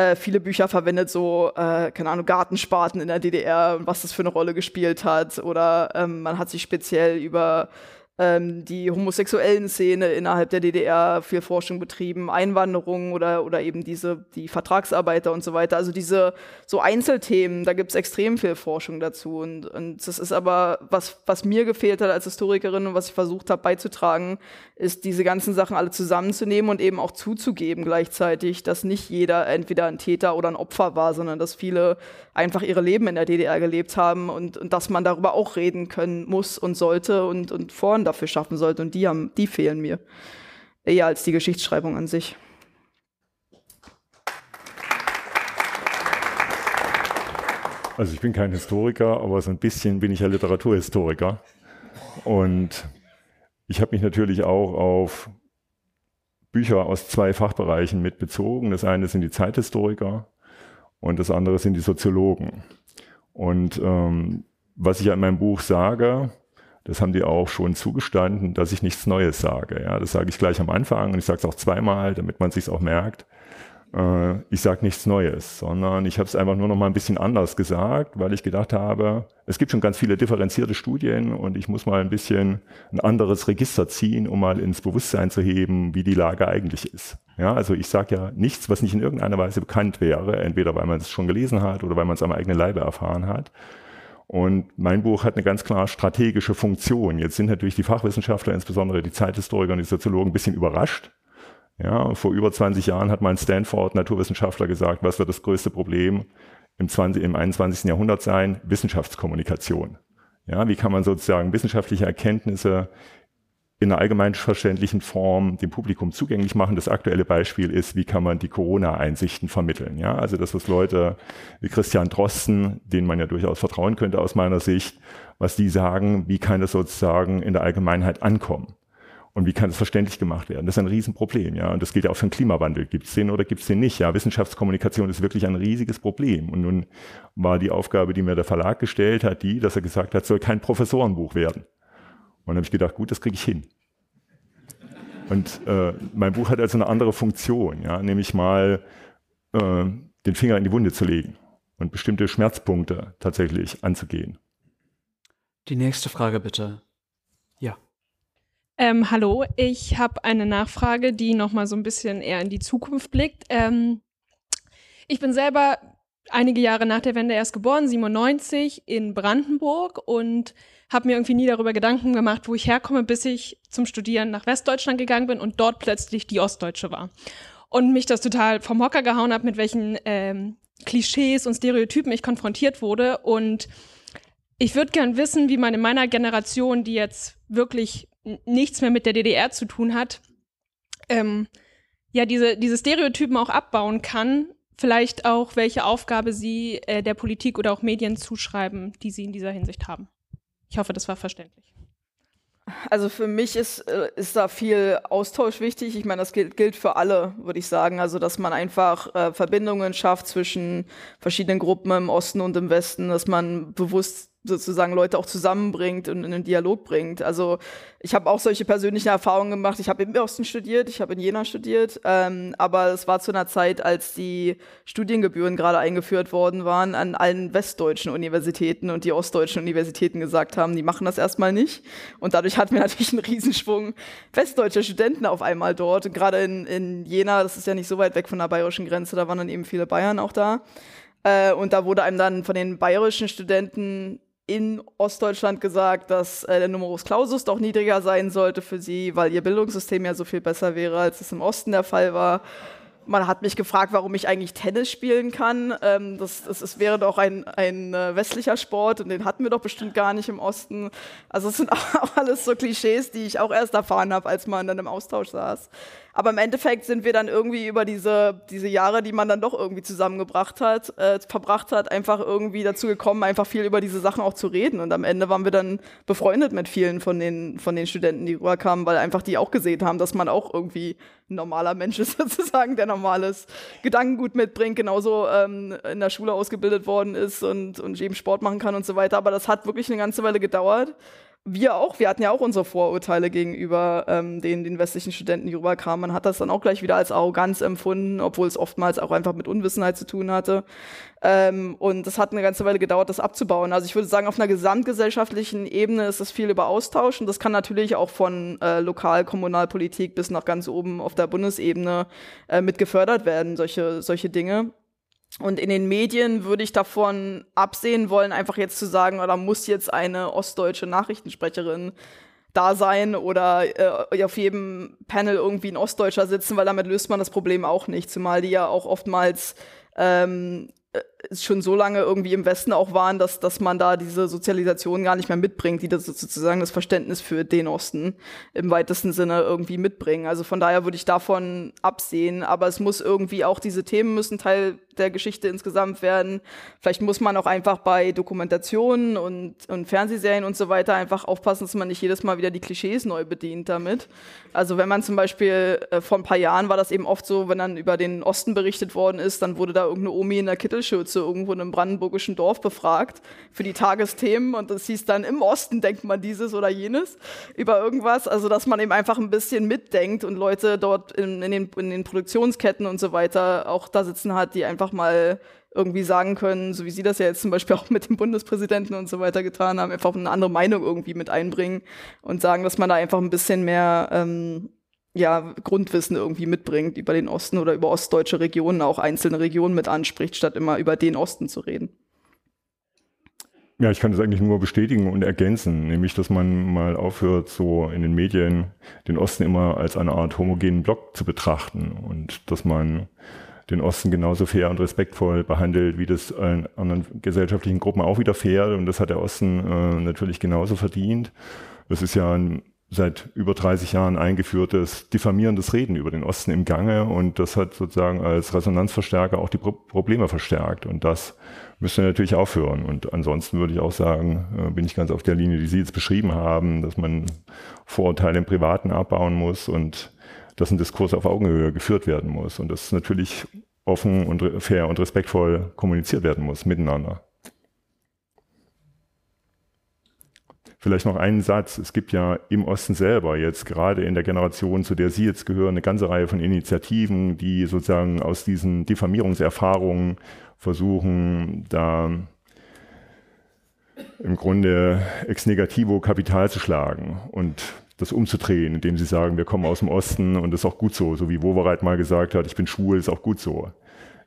äh, viele Bücher verwendet, so, äh, keine Ahnung, Gartenspaten in der DDR und was das für eine Rolle gespielt hat. Oder ähm, man hat sich speziell über ähm, die homosexuellen Szene innerhalb der DDR viel Forschung betrieben, Einwanderung oder, oder eben diese, die Vertragsarbeiter und so weiter. Also diese so Einzelthemen, da gibt es extrem viel Forschung dazu. Und, und das ist aber, was, was mir gefehlt hat als Historikerin und was ich versucht habe beizutragen, ist diese ganzen Sachen alle zusammenzunehmen und eben auch zuzugeben gleichzeitig, dass nicht jeder entweder ein Täter oder ein Opfer war, sondern dass viele einfach ihre Leben in der DDR gelebt haben und, und dass man darüber auch reden können muss und sollte und, und Foren dafür schaffen sollte. Und die, haben, die fehlen mir. Eher als die Geschichtsschreibung an sich. Also ich bin kein Historiker, aber so ein bisschen bin ich ja Literaturhistoriker. Und ich habe mich natürlich auch auf Bücher aus zwei Fachbereichen mitbezogen. Das eine sind die Zeithistoriker und das andere sind die Soziologen. Und ähm, was ich in meinem Buch sage, das haben die auch schon zugestanden, dass ich nichts Neues sage. Ja, das sage ich gleich am Anfang und ich sage es auch zweimal, damit man sich auch merkt. Äh, ich sage nichts Neues, sondern ich habe es einfach nur noch mal ein bisschen anders gesagt, weil ich gedacht habe, es gibt schon ganz viele differenzierte Studien und ich muss mal ein bisschen ein anderes Register ziehen, um mal ins Bewusstsein zu heben, wie die Lage eigentlich ist. Ja, also ich sage ja nichts, was nicht in irgendeiner Weise bekannt wäre, entweder weil man es schon gelesen hat oder weil man es am eigenen Leibe erfahren hat. Und mein Buch hat eine ganz klar strategische Funktion. Jetzt sind natürlich die Fachwissenschaftler, insbesondere die Zeithistoriker und die Soziologen, ein bisschen überrascht, ja, vor über 20 Jahren hat mal ein Stanford-Naturwissenschaftler gesagt, was wird das größte Problem im, 20, im 21. Jahrhundert sein? Wissenschaftskommunikation. Ja, wie kann man sozusagen wissenschaftliche Erkenntnisse in einer allgemeinverständlichen Form dem Publikum zugänglich machen. Das aktuelle Beispiel ist, wie kann man die Corona-Einsichten vermitteln. Ja, also das, was Leute wie Christian Drosten, denen man ja durchaus vertrauen könnte aus meiner Sicht, was die sagen, wie kann das sozusagen in der Allgemeinheit ankommen? Und wie kann das verständlich gemacht werden? Das ist ein Riesenproblem, ja. Und das gilt ja auch für den Klimawandel. Gibt es den oder gibt es den nicht? Ja, Wissenschaftskommunikation ist wirklich ein riesiges Problem. Und nun war die Aufgabe, die mir der Verlag gestellt hat, die, dass er gesagt hat, soll kein Professorenbuch werden. Und dann habe ich gedacht, gut, das kriege ich hin. Und äh, mein Buch hat also eine andere Funktion, ja, nämlich mal äh, den Finger in die Wunde zu legen und bestimmte Schmerzpunkte tatsächlich anzugehen. Die nächste Frage bitte. Ähm, hallo, ich habe eine Nachfrage, die nochmal so ein bisschen eher in die Zukunft blickt. Ähm, ich bin selber einige Jahre nach der Wende erst geboren, 97 in Brandenburg und habe mir irgendwie nie darüber Gedanken gemacht, wo ich herkomme, bis ich zum Studieren nach Westdeutschland gegangen bin und dort plötzlich die Ostdeutsche war. Und mich das total vom Hocker gehauen hat, mit welchen ähm, Klischees und Stereotypen ich konfrontiert wurde. Und ich würde gern wissen, wie man in meiner Generation, die jetzt wirklich nichts mehr mit der DDR zu tun hat, ähm, ja, diese, diese Stereotypen auch abbauen kann, vielleicht auch, welche Aufgabe sie äh, der Politik oder auch Medien zuschreiben, die sie in dieser Hinsicht haben. Ich hoffe, das war verständlich. Also für mich ist, äh, ist da viel Austausch wichtig. Ich meine, das gilt, gilt für alle, würde ich sagen. Also, dass man einfach äh, Verbindungen schafft zwischen verschiedenen Gruppen im Osten und im Westen, dass man bewusst sozusagen Leute auch zusammenbringt und in einen Dialog bringt. Also ich habe auch solche persönlichen Erfahrungen gemacht. Ich habe im Osten studiert, ich habe in Jena studiert, ähm, aber es war zu einer Zeit, als die Studiengebühren gerade eingeführt worden waren an allen westdeutschen Universitäten und die ostdeutschen Universitäten gesagt haben, die machen das erstmal nicht. Und dadurch hatten wir [laughs] natürlich einen Riesenschwung westdeutscher Studenten auf einmal dort. Und gerade in, in Jena, das ist ja nicht so weit weg von der bayerischen Grenze, da waren dann eben viele Bayern auch da. Äh, und da wurde einem dann von den bayerischen Studenten in Ostdeutschland gesagt, dass äh, der Numerus Clausus doch niedriger sein sollte für sie, weil ihr Bildungssystem ja so viel besser wäre, als es im Osten der Fall war. Man hat mich gefragt, warum ich eigentlich Tennis spielen kann. Ähm, das, das, das, wäre doch ein, ein äh, westlicher Sport und den hatten wir doch bestimmt gar nicht im Osten. Also es sind [laughs] auch alles so Klischees, die ich auch erst erfahren habe, als man dann im Austausch saß. Aber im Endeffekt sind wir dann irgendwie über diese, diese Jahre, die man dann doch irgendwie zusammengebracht hat, äh, verbracht hat, einfach irgendwie dazu gekommen, einfach viel über diese Sachen auch zu reden. Und am Ende waren wir dann befreundet mit vielen von den, von den Studenten, die rüberkamen, weil einfach die auch gesehen haben, dass man auch irgendwie ein normaler Mensch ist, [laughs] sozusagen, der normales Gedankengut mitbringt, genauso ähm, in der Schule ausgebildet worden ist und, und eben Sport machen kann und so weiter. Aber das hat wirklich eine ganze Weile gedauert wir auch, wir hatten ja auch unsere Vorurteile gegenüber ähm, den, den westlichen Studenten, die rüberkamen. Man hat das dann auch gleich wieder als Arroganz empfunden, obwohl es oftmals auch einfach mit Unwissenheit zu tun hatte. Ähm, und das hat eine ganze Weile gedauert, das abzubauen. Also ich würde sagen, auf einer gesamtgesellschaftlichen Ebene ist es viel über Austausch und das kann natürlich auch von äh, Lokal-, Kommunalpolitik bis nach ganz oben auf der Bundesebene äh, mit gefördert werden, solche, solche Dinge. Und in den Medien würde ich davon absehen wollen, einfach jetzt zu sagen, oder muss jetzt eine ostdeutsche Nachrichtensprecherin da sein oder äh, auf jedem Panel irgendwie ein Ostdeutscher sitzen, weil damit löst man das Problem auch nicht, zumal die ja auch oftmals ähm, äh, schon so lange irgendwie im Westen auch waren, dass, dass man da diese Sozialisation gar nicht mehr mitbringt, die das sozusagen das Verständnis für den Osten im weitesten Sinne irgendwie mitbringen. Also von daher würde ich davon absehen, aber es muss irgendwie auch diese Themen müssen Teil der Geschichte insgesamt werden. Vielleicht muss man auch einfach bei Dokumentationen und, und Fernsehserien und so weiter einfach aufpassen, dass man nicht jedes Mal wieder die Klischees neu bedient damit. Also wenn man zum Beispiel äh, vor ein paar Jahren war das eben oft so, wenn dann über den Osten berichtet worden ist, dann wurde da irgendeine Omi in der Kittelschürze irgendwo in einem brandenburgischen Dorf befragt für die Tagesthemen und das hieß dann im Osten denkt man dieses oder jenes über irgendwas. Also dass man eben einfach ein bisschen mitdenkt und Leute dort in, in, den, in den Produktionsketten und so weiter auch da sitzen hat, die einfach mal irgendwie sagen können, so wie Sie das ja jetzt zum Beispiel [laughs] auch mit dem Bundespräsidenten und so weiter getan haben, einfach eine andere Meinung irgendwie mit einbringen und sagen, dass man da einfach ein bisschen mehr ähm, ja, Grundwissen irgendwie mitbringt über den Osten oder über ostdeutsche Regionen, auch einzelne Regionen mit anspricht, statt immer über den Osten zu reden. Ja, ich kann das eigentlich nur bestätigen und ergänzen, nämlich, dass man mal aufhört, so in den Medien den Osten immer als eine Art homogenen Block zu betrachten und dass man den Osten genauso fair und respektvoll behandelt, wie das allen anderen gesellschaftlichen Gruppen auch wieder fair. Und das hat der Osten äh, natürlich genauso verdient. Das ist ja ein seit über 30 Jahren eingeführtes diffamierendes Reden über den Osten im Gange. Und das hat sozusagen als Resonanzverstärker auch die Pro Probleme verstärkt. Und das müsste natürlich aufhören. Und ansonsten würde ich auch sagen, äh, bin ich ganz auf der Linie, die Sie jetzt beschrieben haben, dass man Vorurteile im Privaten abbauen muss und dass ein Diskurs auf Augenhöhe geführt werden muss. Und das natürlich offen und fair und respektvoll kommuniziert werden muss miteinander. Vielleicht noch einen Satz. Es gibt ja im Osten selber jetzt gerade in der Generation, zu der Sie jetzt gehören, eine ganze Reihe von Initiativen, die sozusagen aus diesen Diffamierungserfahrungen versuchen, da im Grunde ex negativo Kapital zu schlagen und das umzudrehen, indem sie sagen, wir kommen aus dem Osten und das ist auch gut so, so wie Wowereit mal gesagt hat, ich bin schwul, ist auch gut so.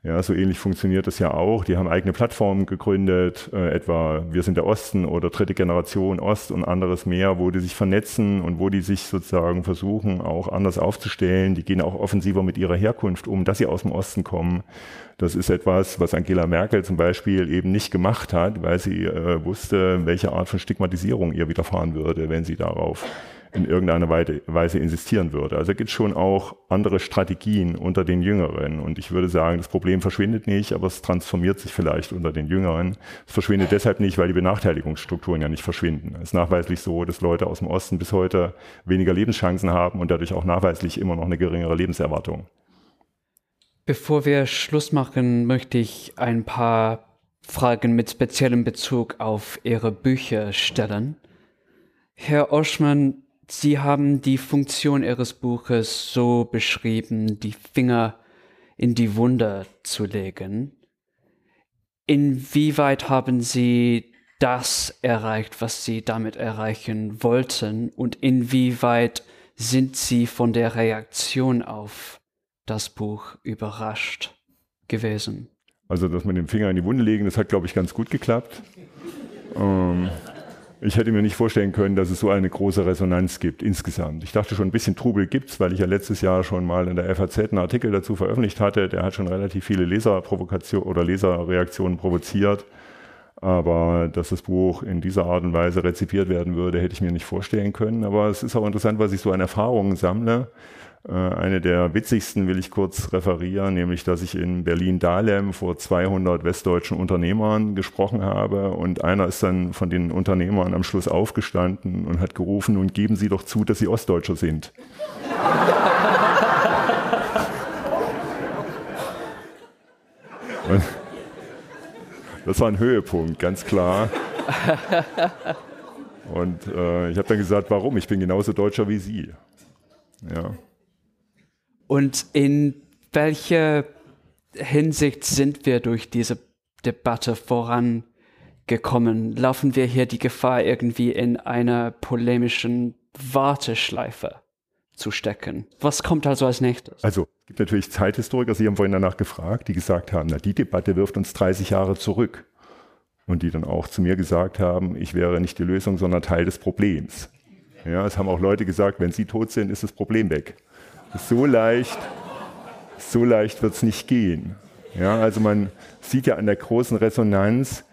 Ja, so ähnlich funktioniert das ja auch. Die haben eigene Plattformen gegründet, äh, etwa Wir sind der Osten oder dritte Generation Ost und anderes mehr, wo die sich vernetzen und wo die sich sozusagen versuchen, auch anders aufzustellen. Die gehen auch offensiver mit ihrer Herkunft um, dass sie aus dem Osten kommen. Das ist etwas, was Angela Merkel zum Beispiel eben nicht gemacht hat, weil sie äh, wusste, welche Art von Stigmatisierung ihr widerfahren würde, wenn sie darauf in irgendeiner Weise insistieren würde. Also gibt es schon auch andere Strategien unter den Jüngeren. Und ich würde sagen, das Problem verschwindet nicht, aber es transformiert sich vielleicht unter den Jüngeren. Es verschwindet deshalb nicht, weil die Benachteiligungsstrukturen ja nicht verschwinden. Es ist nachweislich so, dass Leute aus dem Osten bis heute weniger Lebenschancen haben und dadurch auch nachweislich immer noch eine geringere Lebenserwartung. Bevor wir Schluss machen, möchte ich ein paar Fragen mit speziellem Bezug auf Ihre Bücher stellen. Herr Oschmann, Sie haben die Funktion Ihres Buches so beschrieben, die Finger in die Wunde zu legen. Inwieweit haben Sie das erreicht, was Sie damit erreichen wollten? Und inwieweit sind Sie von der Reaktion auf das Buch überrascht gewesen? Also das mit dem Finger in die Wunde legen, das hat, glaube ich, ganz gut geklappt. Ähm, ich hätte mir nicht vorstellen können, dass es so eine große Resonanz gibt insgesamt. Ich dachte schon, ein bisschen Trubel gibt's, weil ich ja letztes Jahr schon mal in der FAZ einen Artikel dazu veröffentlicht hatte. Der hat schon relativ viele Leserprovokationen oder Leserreaktionen provoziert. Aber dass das Buch in dieser Art und Weise rezipiert werden würde, hätte ich mir nicht vorstellen können. Aber es ist auch interessant, was ich so an Erfahrungen sammle. Äh, eine der witzigsten will ich kurz referieren, nämlich dass ich in Berlin-Dahlem vor 200 westdeutschen Unternehmern gesprochen habe und einer ist dann von den Unternehmern am Schluss aufgestanden und hat gerufen, und geben Sie doch zu, dass Sie Ostdeutscher sind. Und das war ein Höhepunkt, ganz klar. Und äh, ich habe dann gesagt, warum? Ich bin genauso Deutscher wie Sie. Ja. Und in welcher Hinsicht sind wir durch diese Debatte vorangekommen? Laufen wir hier die Gefahr, irgendwie in einer polemischen Warteschleife zu stecken? Was kommt also als nächstes? Also, es gibt natürlich Zeithistoriker, Sie haben vorhin danach gefragt, die gesagt haben, na, die Debatte wirft uns 30 Jahre zurück. Und die dann auch zu mir gesagt haben, ich wäre nicht die Lösung, sondern Teil des Problems. Ja, es haben auch Leute gesagt, wenn Sie tot sind, ist das Problem weg so leicht, so leicht wird es nicht gehen. Ja, also man sieht ja an der großen Resonanz,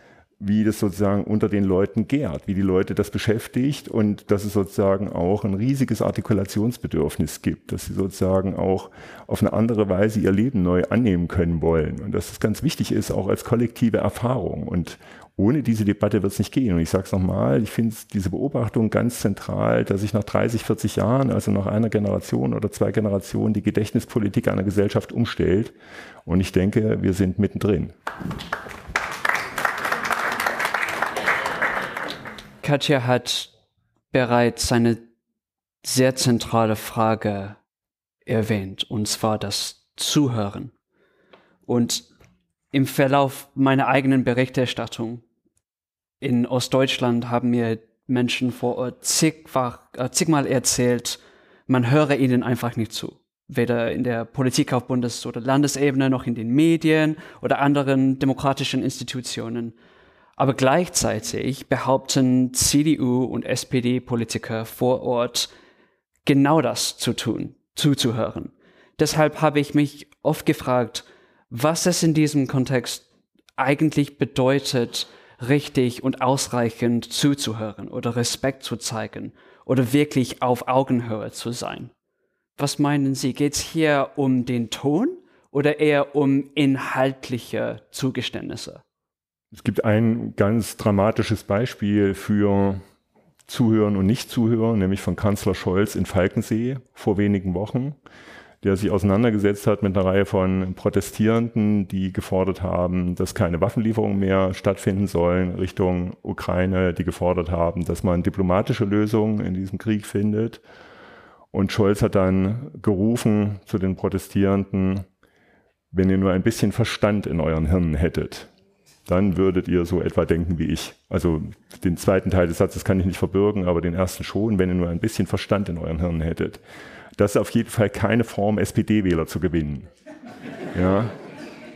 wie das sozusagen unter den Leuten gärt, wie die Leute das beschäftigt und dass es sozusagen auch ein riesiges Artikulationsbedürfnis gibt, dass sie sozusagen auch auf eine andere Weise ihr Leben neu annehmen können wollen und dass es ganz wichtig ist, auch als kollektive Erfahrung und ohne diese Debatte wird es nicht gehen. Und ich sage es nochmal, ich finde diese Beobachtung ganz zentral, dass sich nach 30, 40 Jahren, also nach einer Generation oder zwei Generationen, die Gedächtnispolitik einer Gesellschaft umstellt. Und ich denke, wir sind mittendrin. Katja hat bereits eine sehr zentrale Frage erwähnt, und zwar das Zuhören. Und im Verlauf meiner eigenen Berichterstattung in Ostdeutschland haben mir Menschen vor Ort zigfach, äh, zigmal erzählt, man höre ihnen einfach nicht zu. Weder in der Politik auf Bundes- oder Landesebene noch in den Medien oder anderen demokratischen Institutionen. Aber gleichzeitig behaupten CDU und SPD-Politiker vor Ort genau das zu tun, zuzuhören. Deshalb habe ich mich oft gefragt, was es in diesem Kontext eigentlich bedeutet, richtig und ausreichend zuzuhören oder Respekt zu zeigen oder wirklich auf Augenhöhe zu sein. Was meinen Sie, geht es hier um den Ton oder eher um inhaltliche Zugeständnisse? Es gibt ein ganz dramatisches Beispiel für Zuhören und Nicht-Zuhören, nämlich von Kanzler Scholz in Falkensee vor wenigen Wochen der sich auseinandergesetzt hat mit einer Reihe von Protestierenden, die gefordert haben, dass keine Waffenlieferungen mehr stattfinden sollen Richtung Ukraine, die gefordert haben, dass man diplomatische Lösungen in diesem Krieg findet. Und Scholz hat dann gerufen zu den Protestierenden, wenn ihr nur ein bisschen Verstand in euren Hirnen hättet, dann würdet ihr so etwa denken wie ich. Also den zweiten Teil des Satzes kann ich nicht verbürgen, aber den ersten schon, wenn ihr nur ein bisschen Verstand in euren Hirnen hättet das ist auf jeden Fall keine Form, SPD-Wähler zu gewinnen. Ja?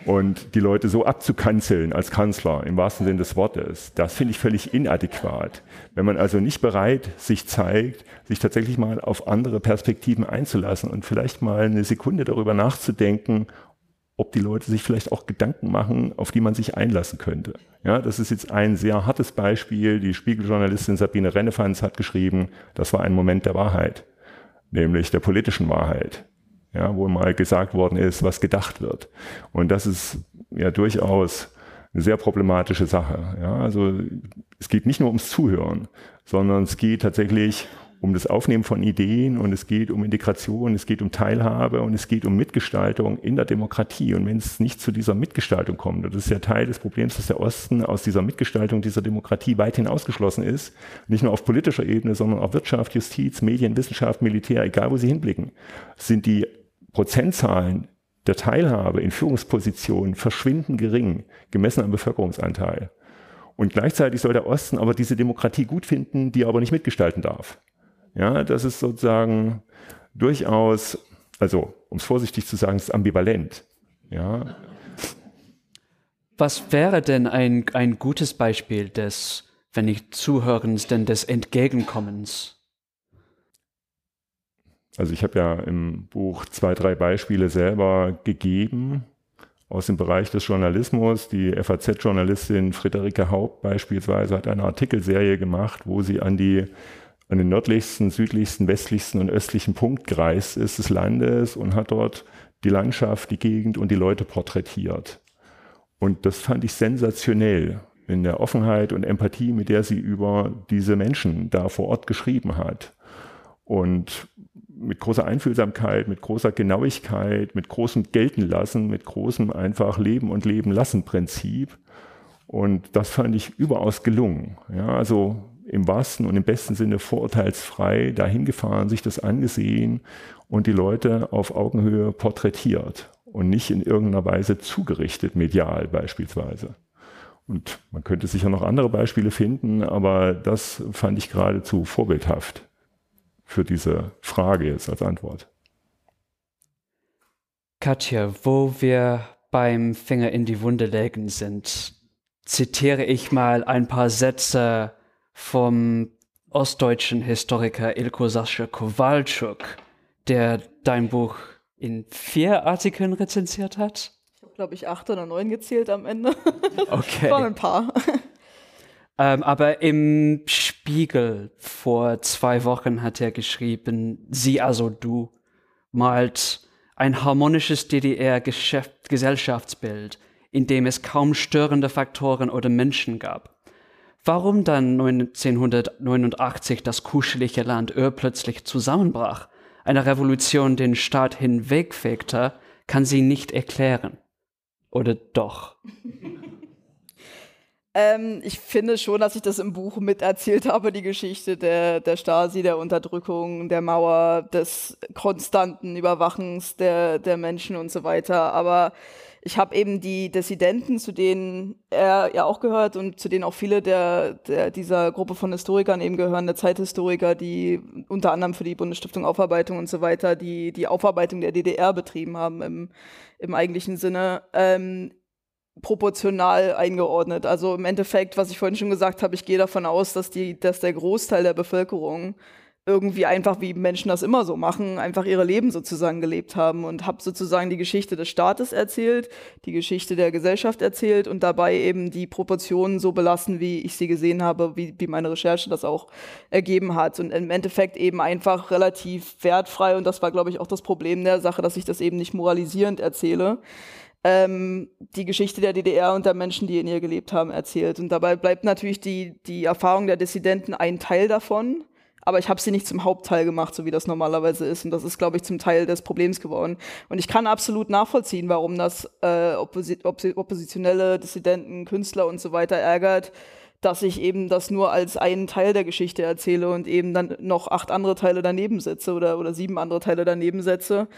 Und die Leute so abzukanzeln als Kanzler, im wahrsten Sinne des Wortes, das finde ich völlig inadäquat. Wenn man also nicht bereit sich zeigt, sich tatsächlich mal auf andere Perspektiven einzulassen und vielleicht mal eine Sekunde darüber nachzudenken, ob die Leute sich vielleicht auch Gedanken machen, auf die man sich einlassen könnte. Ja, das ist jetzt ein sehr hartes Beispiel. Die Spiegeljournalistin Sabine Rennefanz hat geschrieben, das war ein Moment der Wahrheit nämlich der politischen Wahrheit, ja, wo mal gesagt worden ist, was gedacht wird. Und das ist ja durchaus eine sehr problematische Sache. Ja, also es geht nicht nur ums Zuhören, sondern es geht tatsächlich um das Aufnehmen von Ideen und es geht um Integration, es geht um Teilhabe und es geht um Mitgestaltung in der Demokratie. Und wenn es nicht zu dieser Mitgestaltung kommt, das ist ja Teil des Problems, dass der Osten aus dieser Mitgestaltung dieser Demokratie weithin ausgeschlossen ist, nicht nur auf politischer Ebene, sondern auch Wirtschaft, Justiz, Medien, Wissenschaft, Militär, egal wo sie hinblicken, sind die Prozentzahlen der Teilhabe in Führungspositionen verschwindend gering, gemessen am Bevölkerungsanteil. Und gleichzeitig soll der Osten aber diese Demokratie gut finden, die er aber nicht mitgestalten darf. Ja, das ist sozusagen durchaus, also um es vorsichtig zu sagen, ist ambivalent. Ja. Was wäre denn ein, ein gutes Beispiel des, wenn nicht Zuhörens, denn des Entgegenkommens? Also ich habe ja im Buch zwei, drei Beispiele selber gegeben aus dem Bereich des Journalismus. Die FAZ-Journalistin Friederike Haupt beispielsweise hat eine Artikelserie gemacht, wo sie an die an den nördlichsten, südlichsten, westlichsten und östlichen Punkt gereist ist des Landes und hat dort die Landschaft, die Gegend und die Leute porträtiert. Und das fand ich sensationell in der Offenheit und Empathie, mit der sie über diese Menschen da vor Ort geschrieben hat. Und mit großer Einfühlsamkeit, mit großer Genauigkeit, mit großem Geltenlassen, mit großem einfach Leben und Leben lassen Prinzip. Und das fand ich überaus gelungen. Ja, also im wahrsten und im besten Sinne vorurteilsfrei dahin gefahren, sich das angesehen und die Leute auf Augenhöhe porträtiert und nicht in irgendeiner Weise zugerichtet, medial beispielsweise. Und man könnte sicher noch andere Beispiele finden, aber das fand ich geradezu vorbildhaft für diese Frage jetzt als Antwort. Katja, wo wir beim Finger in die Wunde legen sind, zitiere ich mal ein paar Sätze vom ostdeutschen Historiker Ilko Sascha Kowalczuk, der dein Buch in vier Artikeln rezensiert hat. Ich habe, glaube ich, acht oder neun gezählt am Ende. [laughs] Okay. Waren ein paar. [laughs] Ähm, aber im Spiegel vor zwei Wochen hat er geschrieben, sie, also du, malt ein harmonisches DDR-Gesellschaftsbild, in dem es kaum störende Faktoren oder Menschen gab. Warum dann 1989 das kuschelige Land plötzlich zusammenbrach, eine Revolution den Staat hinwegfegte, kann sie nicht erklären. Oder doch? [laughs] Ähm, ich finde schon, dass ich das im Buch miterzählt habe, die Geschichte der, der Stasi, der Unterdrückung, der Mauer, des konstanten Überwachens der, der Menschen und so weiter. Aber ich habe eben die Dissidenten, zu denen er ja auch gehört und zu denen auch viele der, der dieser Gruppe von Historikern eben gehören, der Zeithistoriker, die unter anderem für die Bundesstiftung Aufarbeitung und so weiter die, die Aufarbeitung der DDR betrieben haben im, im eigentlichen Sinne. Ähm, proportional eingeordnet. Also im Endeffekt, was ich vorhin schon gesagt habe, ich gehe davon aus, dass die, dass der Großteil der Bevölkerung irgendwie einfach, wie Menschen das immer so machen, einfach ihre Leben sozusagen gelebt haben und habe sozusagen die Geschichte des Staates erzählt, die Geschichte der Gesellschaft erzählt und dabei eben die Proportionen so belassen, wie ich sie gesehen habe, wie, wie meine Recherche das auch ergeben hat. Und im Endeffekt eben einfach relativ wertfrei und das war, glaube ich, auch das Problem der Sache, dass ich das eben nicht moralisierend erzähle ähm, die Geschichte der DDR und der Menschen, die in ihr gelebt haben, erzählt. Und dabei bleibt natürlich die, die Erfahrung der Dissidenten ein Teil davon. Aber ich habe sie nicht zum Hauptteil gemacht, so wie das normalerweise ist. Und das ist, glaube ich, zum Teil des Problems geworden. Und ich kann absolut nachvollziehen, warum das äh, Opposi oppositionelle Dissidenten, Künstler und so weiter ärgert, dass ich eben das nur als einen Teil der Geschichte erzähle und eben dann noch acht andere Teile daneben setze oder, oder sieben andere Teile daneben setze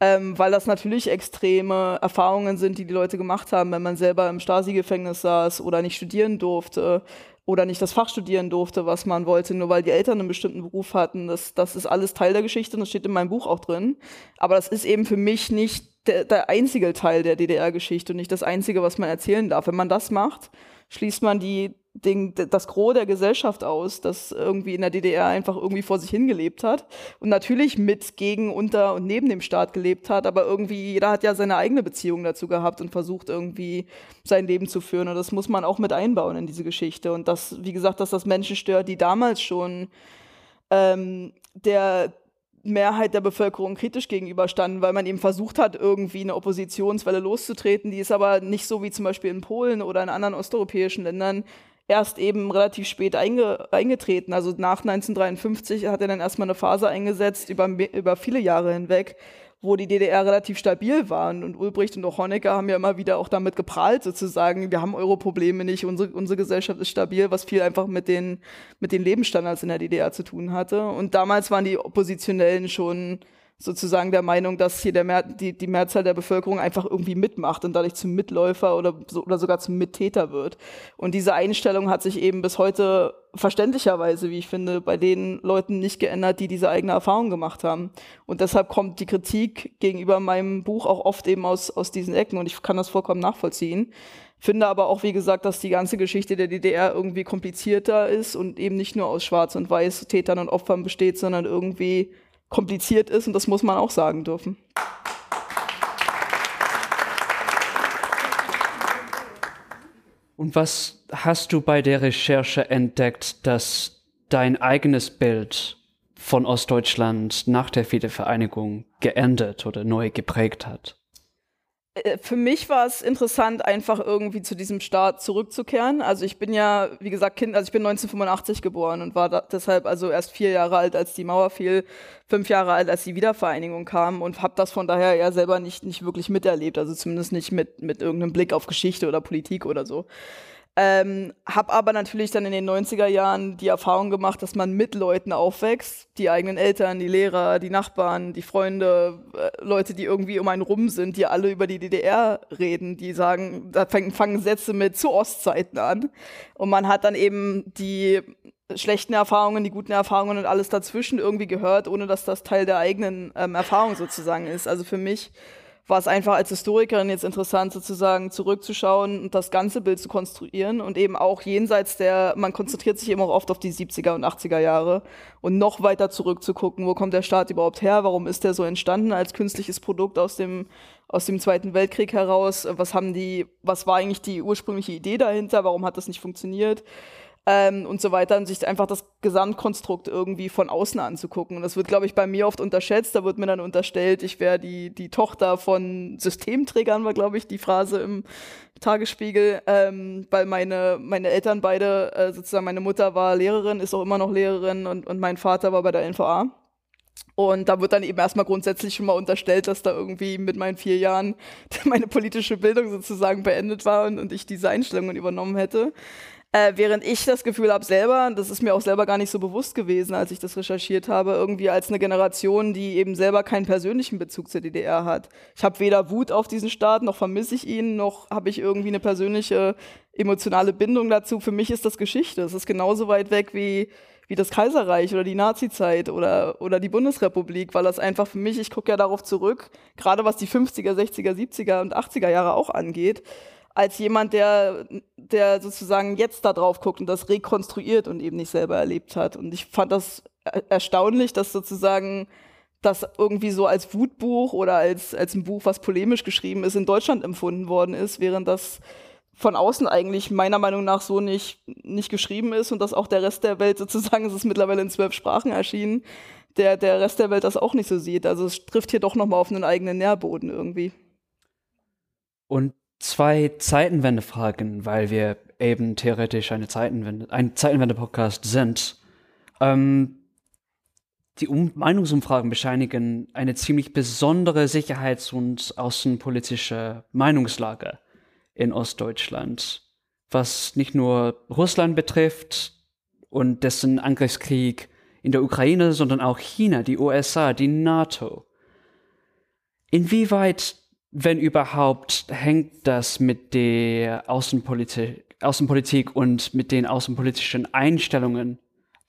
ähm, weil das natürlich extreme Erfahrungen sind, die die Leute gemacht haben, wenn man selber im Stasi-Gefängnis saß oder nicht studieren durfte oder nicht das Fach studieren durfte, was man wollte, nur weil die Eltern einen bestimmten Beruf hatten. Das, das ist alles Teil der Geschichte und das steht in meinem Buch auch drin. Aber das ist eben für mich nicht der, der einzige Teil der DDR-Geschichte und nicht das einzige, was man erzählen darf. Wenn man das macht, schließt man die den, das Gros der Gesellschaft aus, das irgendwie in der DDR einfach irgendwie vor sich hingelebt hat und natürlich mit, gegen, unter und neben dem Staat gelebt hat, aber irgendwie jeder hat ja seine eigene Beziehung dazu gehabt und versucht irgendwie sein Leben zu führen und das muss man auch mit einbauen in diese Geschichte und das, wie gesagt, dass das Menschen stört, die damals schon ähm, der Mehrheit der Bevölkerung kritisch gegenüberstanden, weil man eben versucht hat, irgendwie eine Oppositionswelle loszutreten. Die ist aber nicht so wie zum Beispiel in Polen oder in anderen osteuropäischen Ländern erst eben relativ spät einge eingetreten. Also nach 1953 hat er dann erstmal eine Phase eingesetzt über, über viele Jahre hinweg, wo die DDR relativ stabil war. Und Ulbricht und auch Honecker haben ja immer wieder auch damit geprahlt, sozusagen, wir haben Euro-Probleme nicht, unsere, unsere Gesellschaft ist stabil, was viel einfach mit den, mit den Lebensstandards in der DDR zu tun hatte. Und damals waren die Oppositionellen schon sozusagen der Meinung, dass hier der Mehr, die, die Mehrzahl der Bevölkerung einfach irgendwie mitmacht und dadurch zum Mitläufer oder, so, oder sogar zum Mittäter wird. Und diese Einstellung hat sich eben bis heute verständlicherweise, wie ich finde, bei den Leuten nicht geändert, die diese eigene Erfahrung gemacht haben. Und deshalb kommt die Kritik gegenüber meinem Buch auch oft eben aus, aus diesen Ecken und ich kann das vollkommen nachvollziehen. Finde aber auch, wie gesagt, dass die ganze Geschichte der DDR irgendwie komplizierter ist und eben nicht nur aus Schwarz und Weiß, Tätern und Opfern besteht, sondern irgendwie kompliziert ist und das muss man auch sagen dürfen. Und was hast du bei der Recherche entdeckt, dass dein eigenes Bild von Ostdeutschland nach der Wiedervereinigung geändert oder neu geprägt hat? Äh, für mich war es interessant, einfach irgendwie zu diesem Start zurückzukehren. Also ich bin ja, wie gesagt, Kind, also ich bin 1985 geboren und war deshalb also erst vier Jahre alt, als die Mauer fiel, fünf Jahre alt, als die Wiedervereinigung kam und habe das von daher ja selber nicht, nicht wirklich miterlebt, also zumindest nicht mit, mit irgendeinem Blick auf Geschichte oder Politik oder so. Ähm, hab aber natürlich dann in den 90er Jahren die Erfahrung gemacht, dass man mit Leuten aufwächst, die eigenen Eltern, die Lehrer, die Nachbarn, die Freunde, äh, Leute, die irgendwie um einen rum sind, die alle über die DDR reden, die sagen, da fangen, fangen Sätze mit zu Ostzeiten an. Und man hat dann eben die schlechten Erfahrungen, die guten Erfahrungen und alles dazwischen irgendwie gehört, ohne dass das Teil der eigenen ähm, Erfahrung sozusagen ist. Also für mich war es einfach als Historikerin jetzt interessant, sozusagen zurückzuschauen und das ganze Bild zu konstruieren und eben auch jenseits der, man konzentriert sich eben auch oft auf die 70er und 80er Jahre und noch weiter zurückzugucken, wo kommt der Staat überhaupt her, warum ist der so entstanden als künstliches Produkt aus dem, aus dem Zweiten Weltkrieg heraus, was haben die, was war eigentlich die ursprüngliche Idee dahinter, warum hat das nicht funktioniert, ähm, und so weiter und sich einfach das Gesamtkonstrukt irgendwie von außen anzugucken. Und das wird, glaube ich, bei mir oft unterschätzt. Da wird mir dann unterstellt, ich wäre die, die Tochter von Systemträgern, war, glaube ich, die Phrase im Tagesspiegel, ähm, weil meine, meine Eltern beide, äh, sozusagen meine Mutter war Lehrerin, ist auch immer noch Lehrerin und, und mein Vater war bei der NVA. Und da wird dann eben erstmal grundsätzlich schon mal unterstellt, dass da irgendwie mit meinen vier Jahren [laughs] meine politische Bildung sozusagen beendet war und, und ich diese Einstellungen übernommen hätte. Äh, während ich das Gefühl habe selber, das ist mir auch selber gar nicht so bewusst gewesen, als ich das recherchiert habe, irgendwie als eine Generation, die eben selber keinen persönlichen Bezug zur DDR hat. Ich habe weder Wut auf diesen Staat, noch vermisse ich ihn, noch habe ich irgendwie eine persönliche emotionale Bindung dazu. Für mich ist das Geschichte. Es ist genauso weit weg wie wie das Kaiserreich oder die Nazizeit oder, oder die Bundesrepublik, weil das einfach für mich, ich gucke ja darauf zurück, gerade was die 50er, 60er, 70er und 80er Jahre auch angeht, als jemand, der, der sozusagen jetzt da drauf guckt und das rekonstruiert und eben nicht selber erlebt hat. Und ich fand das erstaunlich, dass sozusagen das irgendwie so als Wutbuch oder als, als ein Buch, was polemisch geschrieben ist, in Deutschland empfunden worden ist, während das von außen eigentlich meiner Meinung nach so nicht, nicht geschrieben ist und dass auch der Rest der Welt sozusagen, es ist mittlerweile in zwölf Sprachen erschienen, der, der Rest der Welt das auch nicht so sieht. Also es trifft hier doch nochmal auf einen eigenen Nährboden irgendwie. Und zwei Zeitenwende-Fragen, weil wir eben theoretisch eine Zeitenwende, ein Zeitenwende-Podcast sind. Ähm, die um Meinungsumfragen bescheinigen eine ziemlich besondere sicherheits- und außenpolitische Meinungslage in Ostdeutschland, was nicht nur Russland betrifft und dessen Angriffskrieg in der Ukraine, sondern auch China, die USA, die NATO. Inwieweit wenn überhaupt, hängt das mit der Außenpolitik, Außenpolitik und mit den außenpolitischen Einstellungen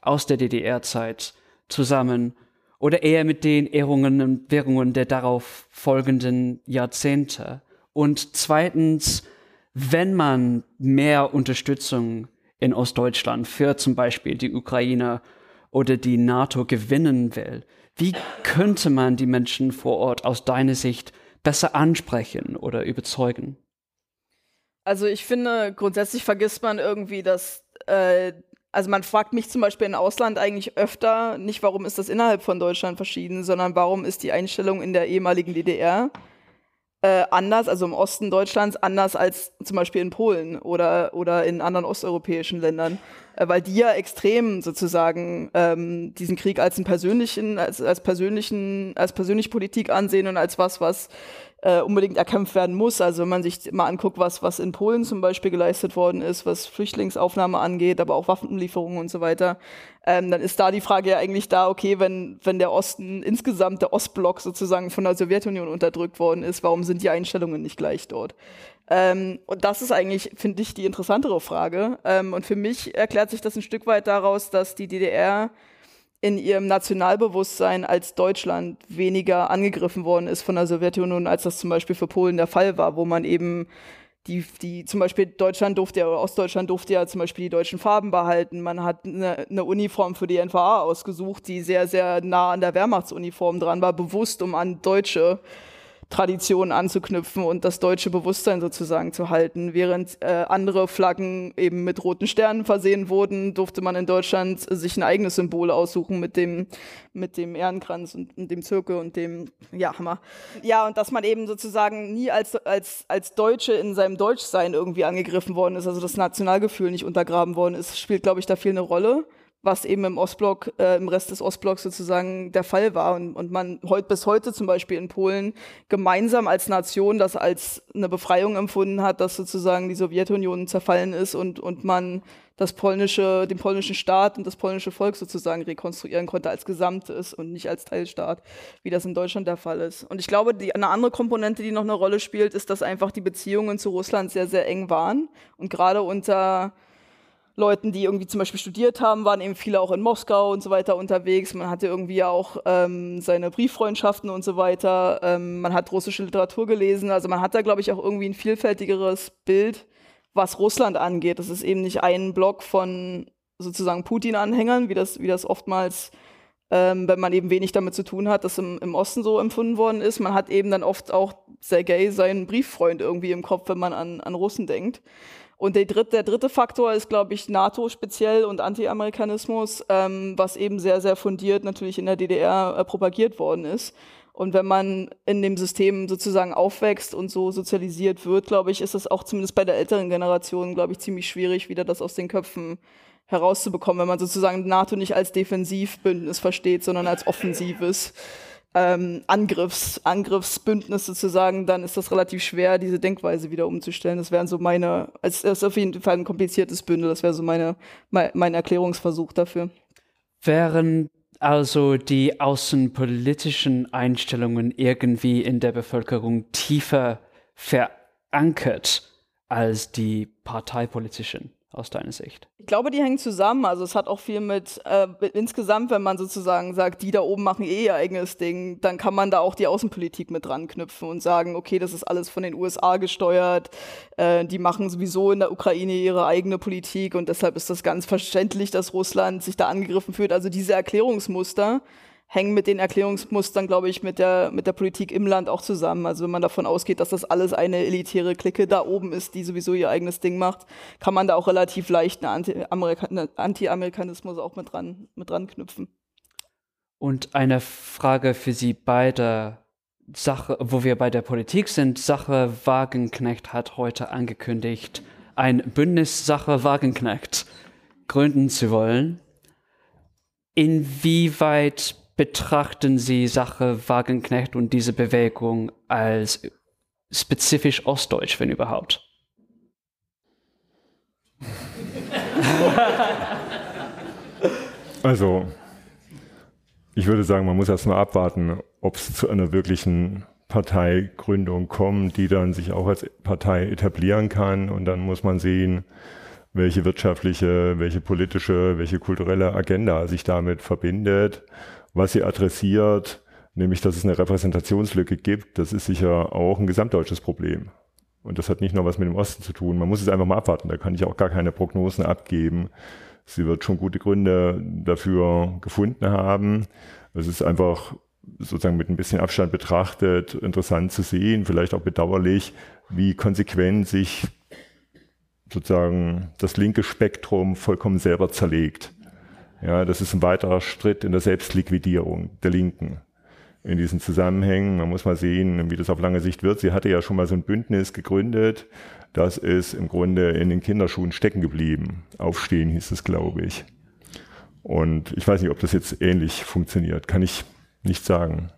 aus der DDR-Zeit zusammen oder eher mit den Ehrungen und Währungen der darauf folgenden Jahrzehnte? Und zweitens, wenn man mehr Unterstützung in Ostdeutschland für zum Beispiel die Ukraine oder die NATO gewinnen will, wie könnte man die Menschen vor Ort aus deiner Sicht besser ansprechen oder überzeugen? Also ich finde, grundsätzlich vergisst man irgendwie, dass, äh, also man fragt mich zum Beispiel im Ausland eigentlich öfter, nicht warum ist das innerhalb von Deutschland verschieden, sondern warum ist die Einstellung in der ehemaligen DDR äh, anders, also im Osten Deutschlands, anders als zum Beispiel in Polen oder, oder in anderen osteuropäischen Ländern, äh, weil die ja extrem sozusagen ähm, diesen Krieg als einen persönlichen, als, als persönlichen, als persönliche Politik ansehen und als was, was äh, unbedingt erkämpft werden muss. Also wenn man sich mal anguckt, was, was in Polen zum Beispiel geleistet worden ist, was Flüchtlingsaufnahme angeht, aber auch Waffenlieferungen und so weiter, ähm, dann ist da die Frage ja eigentlich da, okay, wenn, wenn der Osten insgesamt, der Ostblock sozusagen von der Sowjetunion unterdrückt worden ist, warum sind die Einstellungen nicht gleich dort? Ähm, und das ist eigentlich, finde ich, die interessantere Frage. Ähm, und für mich erklärt sich das ein Stück weit daraus, dass die DDR in ihrem Nationalbewusstsein als Deutschland weniger angegriffen worden ist von der Sowjetunion, als das zum Beispiel für Polen der Fall war, wo man eben die, die zum Beispiel Deutschland durfte ja, oder Ostdeutschland durfte ja zum Beispiel die deutschen Farben behalten. Man hat eine, eine Uniform für die NVA ausgesucht, die sehr, sehr nah an der Wehrmachtsuniform dran war, bewusst um an deutsche Traditionen anzuknüpfen und das deutsche Bewusstsein sozusagen zu halten. Während äh, andere Flaggen eben mit roten Sternen versehen wurden, durfte man in Deutschland sich ein eigenes Symbol aussuchen mit dem, mit dem Ehrenkranz und, und dem Zirkel und dem, ja, Hammer. Ja, und dass man eben sozusagen nie als, als, als Deutsche in seinem Deutschsein irgendwie angegriffen worden ist, also das Nationalgefühl nicht untergraben worden ist, spielt, glaube ich, da viel eine Rolle was eben im Ostblock, äh, im Rest des Ostblocks sozusagen der Fall war. Und, und man heut, bis heute zum Beispiel in Polen gemeinsam als Nation das als eine Befreiung empfunden hat, dass sozusagen die Sowjetunion zerfallen ist und, und man das polnische, den polnischen Staat und das polnische Volk sozusagen rekonstruieren konnte als Gesamtes und nicht als Teilstaat, wie das in Deutschland der Fall ist. Und ich glaube, die, eine andere Komponente, die noch eine Rolle spielt, ist, dass einfach die Beziehungen zu Russland sehr, sehr eng waren. Und gerade unter Leuten, die irgendwie zum Beispiel studiert haben, waren eben viele auch in Moskau und so weiter unterwegs. Man hatte irgendwie auch ähm, seine Brieffreundschaften und so weiter. Ähm, man hat russische Literatur gelesen. Also man hat da, glaube ich, auch irgendwie ein vielfältigeres Bild, was Russland angeht. Das ist eben nicht ein Block von sozusagen Putin-Anhängern, wie das, wie das oftmals, ähm, wenn man eben wenig damit zu tun hat, das im, im Osten so empfunden worden ist. Man hat eben dann oft auch Sergei seinen Brieffreund irgendwie im Kopf, wenn man an, an Russen denkt. Und der dritte, der dritte Faktor ist, glaube ich, NATO speziell und Anti-Amerikanismus, ähm, was eben sehr, sehr fundiert natürlich in der DDR äh, propagiert worden ist. Und wenn man in dem System sozusagen aufwächst und so sozialisiert wird, glaube ich, ist es auch zumindest bei der älteren Generation, glaube ich, ziemlich schwierig, wieder das aus den Köpfen herauszubekommen, wenn man sozusagen NATO nicht als Defensivbündnis versteht, sondern als offensives ähm, Angriffs, Angriffsbündnis sozusagen, dann ist das relativ schwer, diese Denkweise wieder umzustellen. Das wären so meine, es ist auf jeden Fall ein kompliziertes Bündel, das wäre so meine, mein, mein Erklärungsversuch dafür. Wären also die außenpolitischen Einstellungen irgendwie in der Bevölkerung tiefer verankert als die parteipolitischen? Aus deiner Sicht? Ich glaube, die hängen zusammen. Also es hat auch viel mit, äh, insgesamt, wenn man sozusagen sagt, die da oben machen eh ihr eigenes Ding, dann kann man da auch die Außenpolitik mit dran knüpfen und sagen, okay, das ist alles von den USA gesteuert, äh, die machen sowieso in der Ukraine ihre eigene Politik und deshalb ist das ganz verständlich, dass Russland sich da angegriffen fühlt. Also diese Erklärungsmuster, hängen mit den Erklärungsmustern, glaube ich, mit der, mit der Politik im Land auch zusammen. Also wenn man davon ausgeht, dass das alles eine elitäre Clique da oben ist, die sowieso ihr eigenes Ding macht, kann man da auch relativ leicht einen Anti-Amerikanismus auch mit dran, mit dran knüpfen. Und eine Frage für Sie beide. Sache, wo wir bei der Politik sind, Sache Wagenknecht hat heute angekündigt, ein Bündnis Sache Wagenknecht gründen zu wollen. Inwieweit betrachten Sie Sache Wagenknecht und diese Bewegung als spezifisch ostdeutsch, wenn überhaupt? [laughs] Also, ich würde sagen, man muss erst mal abwarten, ob es zu einer wirklichen Parteigründung kommt, die dann sich auch als Partei etablieren kann. Und dann muss man sehen, welche wirtschaftliche, welche politische, welche kulturelle Agenda sich damit verbindet was sie adressiert, nämlich dass es eine Repräsentationslücke gibt, das ist sicher auch ein gesamtdeutsches Problem. Und das hat nicht nur was mit dem Osten zu tun. Man muss es einfach mal abwarten. Da kann ich auch gar keine Prognosen abgeben. Sie wird schon gute Gründe dafür gefunden haben. Es ist einfach sozusagen mit ein bisschen Abstand betrachtet interessant zu sehen, vielleicht auch bedauerlich, wie konsequent sich sozusagen das linke Spektrum vollkommen selber zerlegt. Ja, das ist ein weiterer Schritt in der Selbstliquidierung der Linken. in diesen Zusammenhängen. Man muss mal sehen, wie das auf lange Sicht wird. Sie hatte ja schon mal so ein Bündnis gegründet. Das ist im Grunde in den Kinderschuhen stecken geblieben. Aufstehen hieß es, glaube ich. Und ich weiß nicht, ob das jetzt ähnlich funktioniert. Kann ich nicht sagen.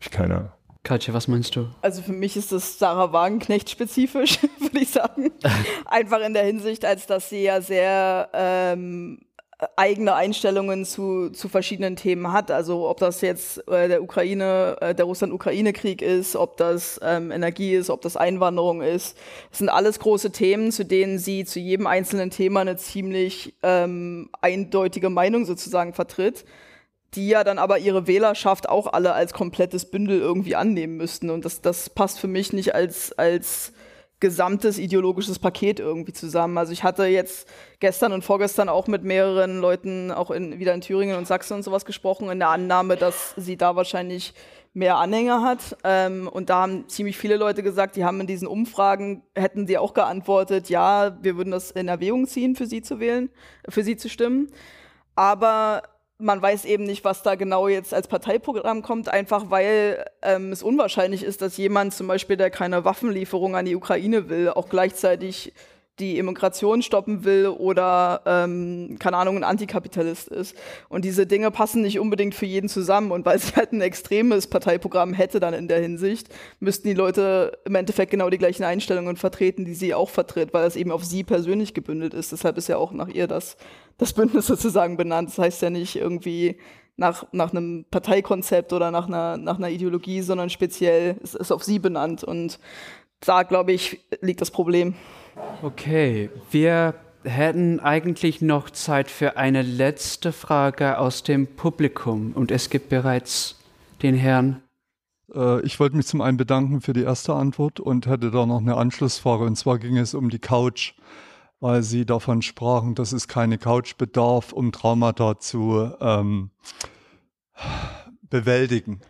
Ich keiner. Katja, was meinst du? Also für mich ist das Sarah Wagenknecht spezifisch, [laughs] würde ich sagen. [laughs] Einfach in der Hinsicht, als dass sie ja sehr ähm, eigene Einstellungen zu, zu verschiedenen Themen hat. Also ob das jetzt äh, der Ukraine, äh, der Russland-Ukraine-Krieg ist, ob das ähm, Energie ist, ob das Einwanderung ist. Das sind alles große Themen, zu denen sie zu jedem einzelnen Thema eine ziemlich ähm, eindeutige Meinung sozusagen vertritt die ja dann aber ihre Wählerschaft auch alle als komplettes Bündel irgendwie annehmen müssten. Und das, das passt für mich nicht als, als gesamtes ideologisches Paket irgendwie zusammen. Also ich hatte jetzt gestern und vorgestern auch mit mehreren Leuten, auch in, wieder in Thüringen und Sachsen und sowas gesprochen, in der Annahme, dass sie da wahrscheinlich mehr Anhänger hat. Ähm, und da haben ziemlich viele Leute gesagt, die haben in diesen Umfragen, hätten sie auch geantwortet, ja, wir würden das in Erwägung ziehen, für sie zu wählen, für sie zu stimmen. Aber man weiß eben nicht, was da genau jetzt als Parteiprogramm kommt, einfach weil ähm, es unwahrscheinlich ist, dass jemand zum Beispiel, der keine Waffenlieferung an die Ukraine will, auch gleichzeitig die Immigration stoppen will oder, ähm, keine Ahnung, ein Antikapitalist ist. Und diese Dinge passen nicht unbedingt für jeden zusammen. Und weil sie halt ein extremes Parteiprogramm hätte dann in der Hinsicht, müssten die Leute im Endeffekt genau die gleichen Einstellungen vertreten, die sie auch vertritt, weil das eben auf sie persönlich gebündelt ist. Deshalb ist ja auch nach ihr das, das Bündnis [laughs] sozusagen benannt. Das heißt ja nicht irgendwie nach, nach einem Parteikonzept oder nach einer, nach einer Ideologie, sondern speziell ist es auf sie benannt. Und da, glaube ich, liegt das Problem. Okay, wir hätten eigentlich noch Zeit für eine letzte Frage aus dem Publikum und es gibt bereits den Herrn. Äh, ich wollte mich zum einen bedanken für die erste Antwort und hätte da noch eine Anschlussfrage und zwar ging es um die Couch, weil Sie davon sprachen, dass es keine Couch bedarf, um Traumata zu ähm, bewältigen.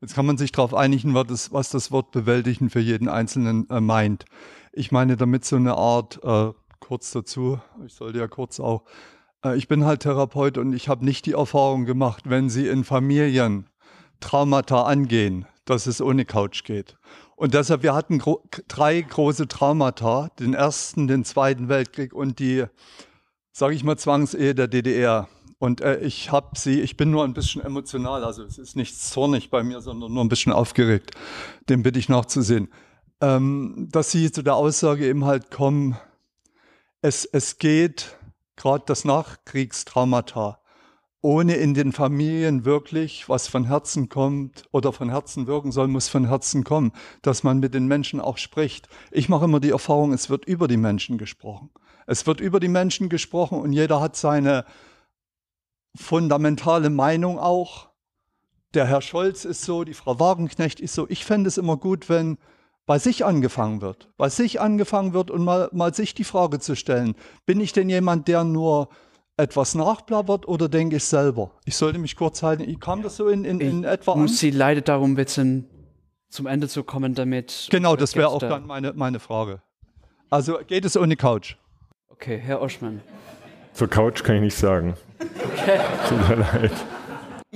Jetzt kann man sich darauf einigen, was das, was das Wort bewältigen für jeden Einzelnen äh, meint. Ich meine damit so eine Art, äh, kurz dazu, ich sollte ja kurz auch, äh, ich bin halt Therapeut und ich habe nicht die Erfahrung gemacht, wenn Sie in Familien Traumata angehen, dass es ohne Couch geht. Und deshalb, wir hatten gro drei große Traumata, den ersten, den zweiten Weltkrieg und die, sage ich mal, Zwangsehe der DDR. Und äh, ich habe sie, ich bin nur ein bisschen emotional, also es ist nichts zornig bei mir, sondern nur ein bisschen aufgeregt. Dem bitte ich nachzusehen ähm, dass sie zu der Aussage eben halt kommen, es, es geht gerade das Nachkriegstraumata, ohne in den Familien wirklich, was von Herzen kommt oder von Herzen wirken soll, muss von Herzen kommen, dass man mit den Menschen auch spricht. Ich mache immer die Erfahrung, es wird über die Menschen gesprochen. Es wird über die Menschen gesprochen und jeder hat seine fundamentale Meinung auch. Der Herr Scholz ist so, die Frau Wagenknecht ist so. Ich fände es immer gut, wenn bei sich angefangen wird, bei sich angefangen wird und mal, mal sich die Frage zu stellen, bin ich denn jemand, der nur etwas nachplappert oder denke ich selber? Ich sollte mich kurz halten. Kam das so in, in, in ich etwa an? Muss Sie leider darum bitten, zum Ende zu kommen damit. Genau, das wäre auch da? dann meine, meine Frage. Also geht es ohne Couch? Okay, Herr Oschmann. Zur Couch kann ich nicht sagen. Okay. Tut mir leid.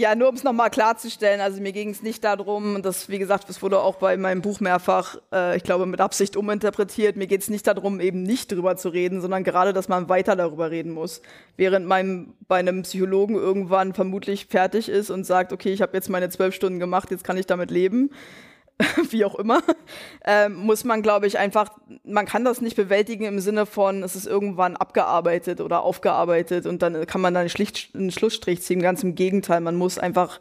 Ja, nur um es nochmal klarzustellen, also mir ging es nicht darum, das, wie gesagt, das wurde auch bei meinem Buch mehrfach, äh, ich glaube, mit Absicht uminterpretiert, mir geht es nicht darum, eben nicht drüber zu reden, sondern gerade, dass man weiter darüber reden muss. Während man bei einem Psychologen irgendwann vermutlich fertig ist und sagt, okay, ich habe jetzt meine zwölf Stunden gemacht, jetzt kann ich damit leben, [laughs] wie auch immer, ähm, muss man, glaube ich, einfach, man kann das nicht bewältigen im Sinne von, es ist irgendwann abgearbeitet oder aufgearbeitet und dann kann man einen, Schlicht, einen Schlussstrich ziehen. Ganz im Gegenteil, man muss einfach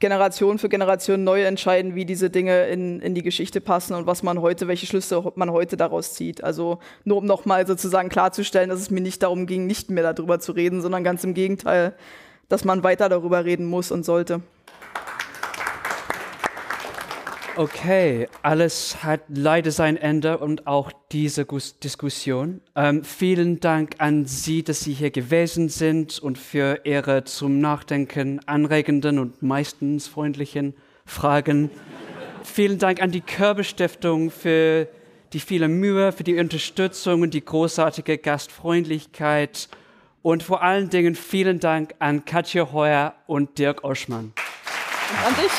Generation für Generation neu entscheiden, wie diese Dinge in, in die Geschichte passen und was man heute, welche Schlüsse man heute daraus zieht. Also nur um nochmal sozusagen klarzustellen, dass es mir nicht darum ging, nicht mehr darüber zu reden, sondern ganz im Gegenteil, dass man weiter darüber reden muss und sollte. Okay, alles hat leider sein Ende und auch diese Diskussion. Ähm, vielen Dank an Sie, dass Sie hier gewesen sind und für Ihre zum Nachdenken anregenden und meistens freundlichen Fragen. vielen Dank an die Körbe für die viele Mühe, für die Unterstützung und die großartige Gastfreundlichkeit. Und vor allen Dingen vielen Dank an Katja Heuer und Dirk Oschmann. Und an dich.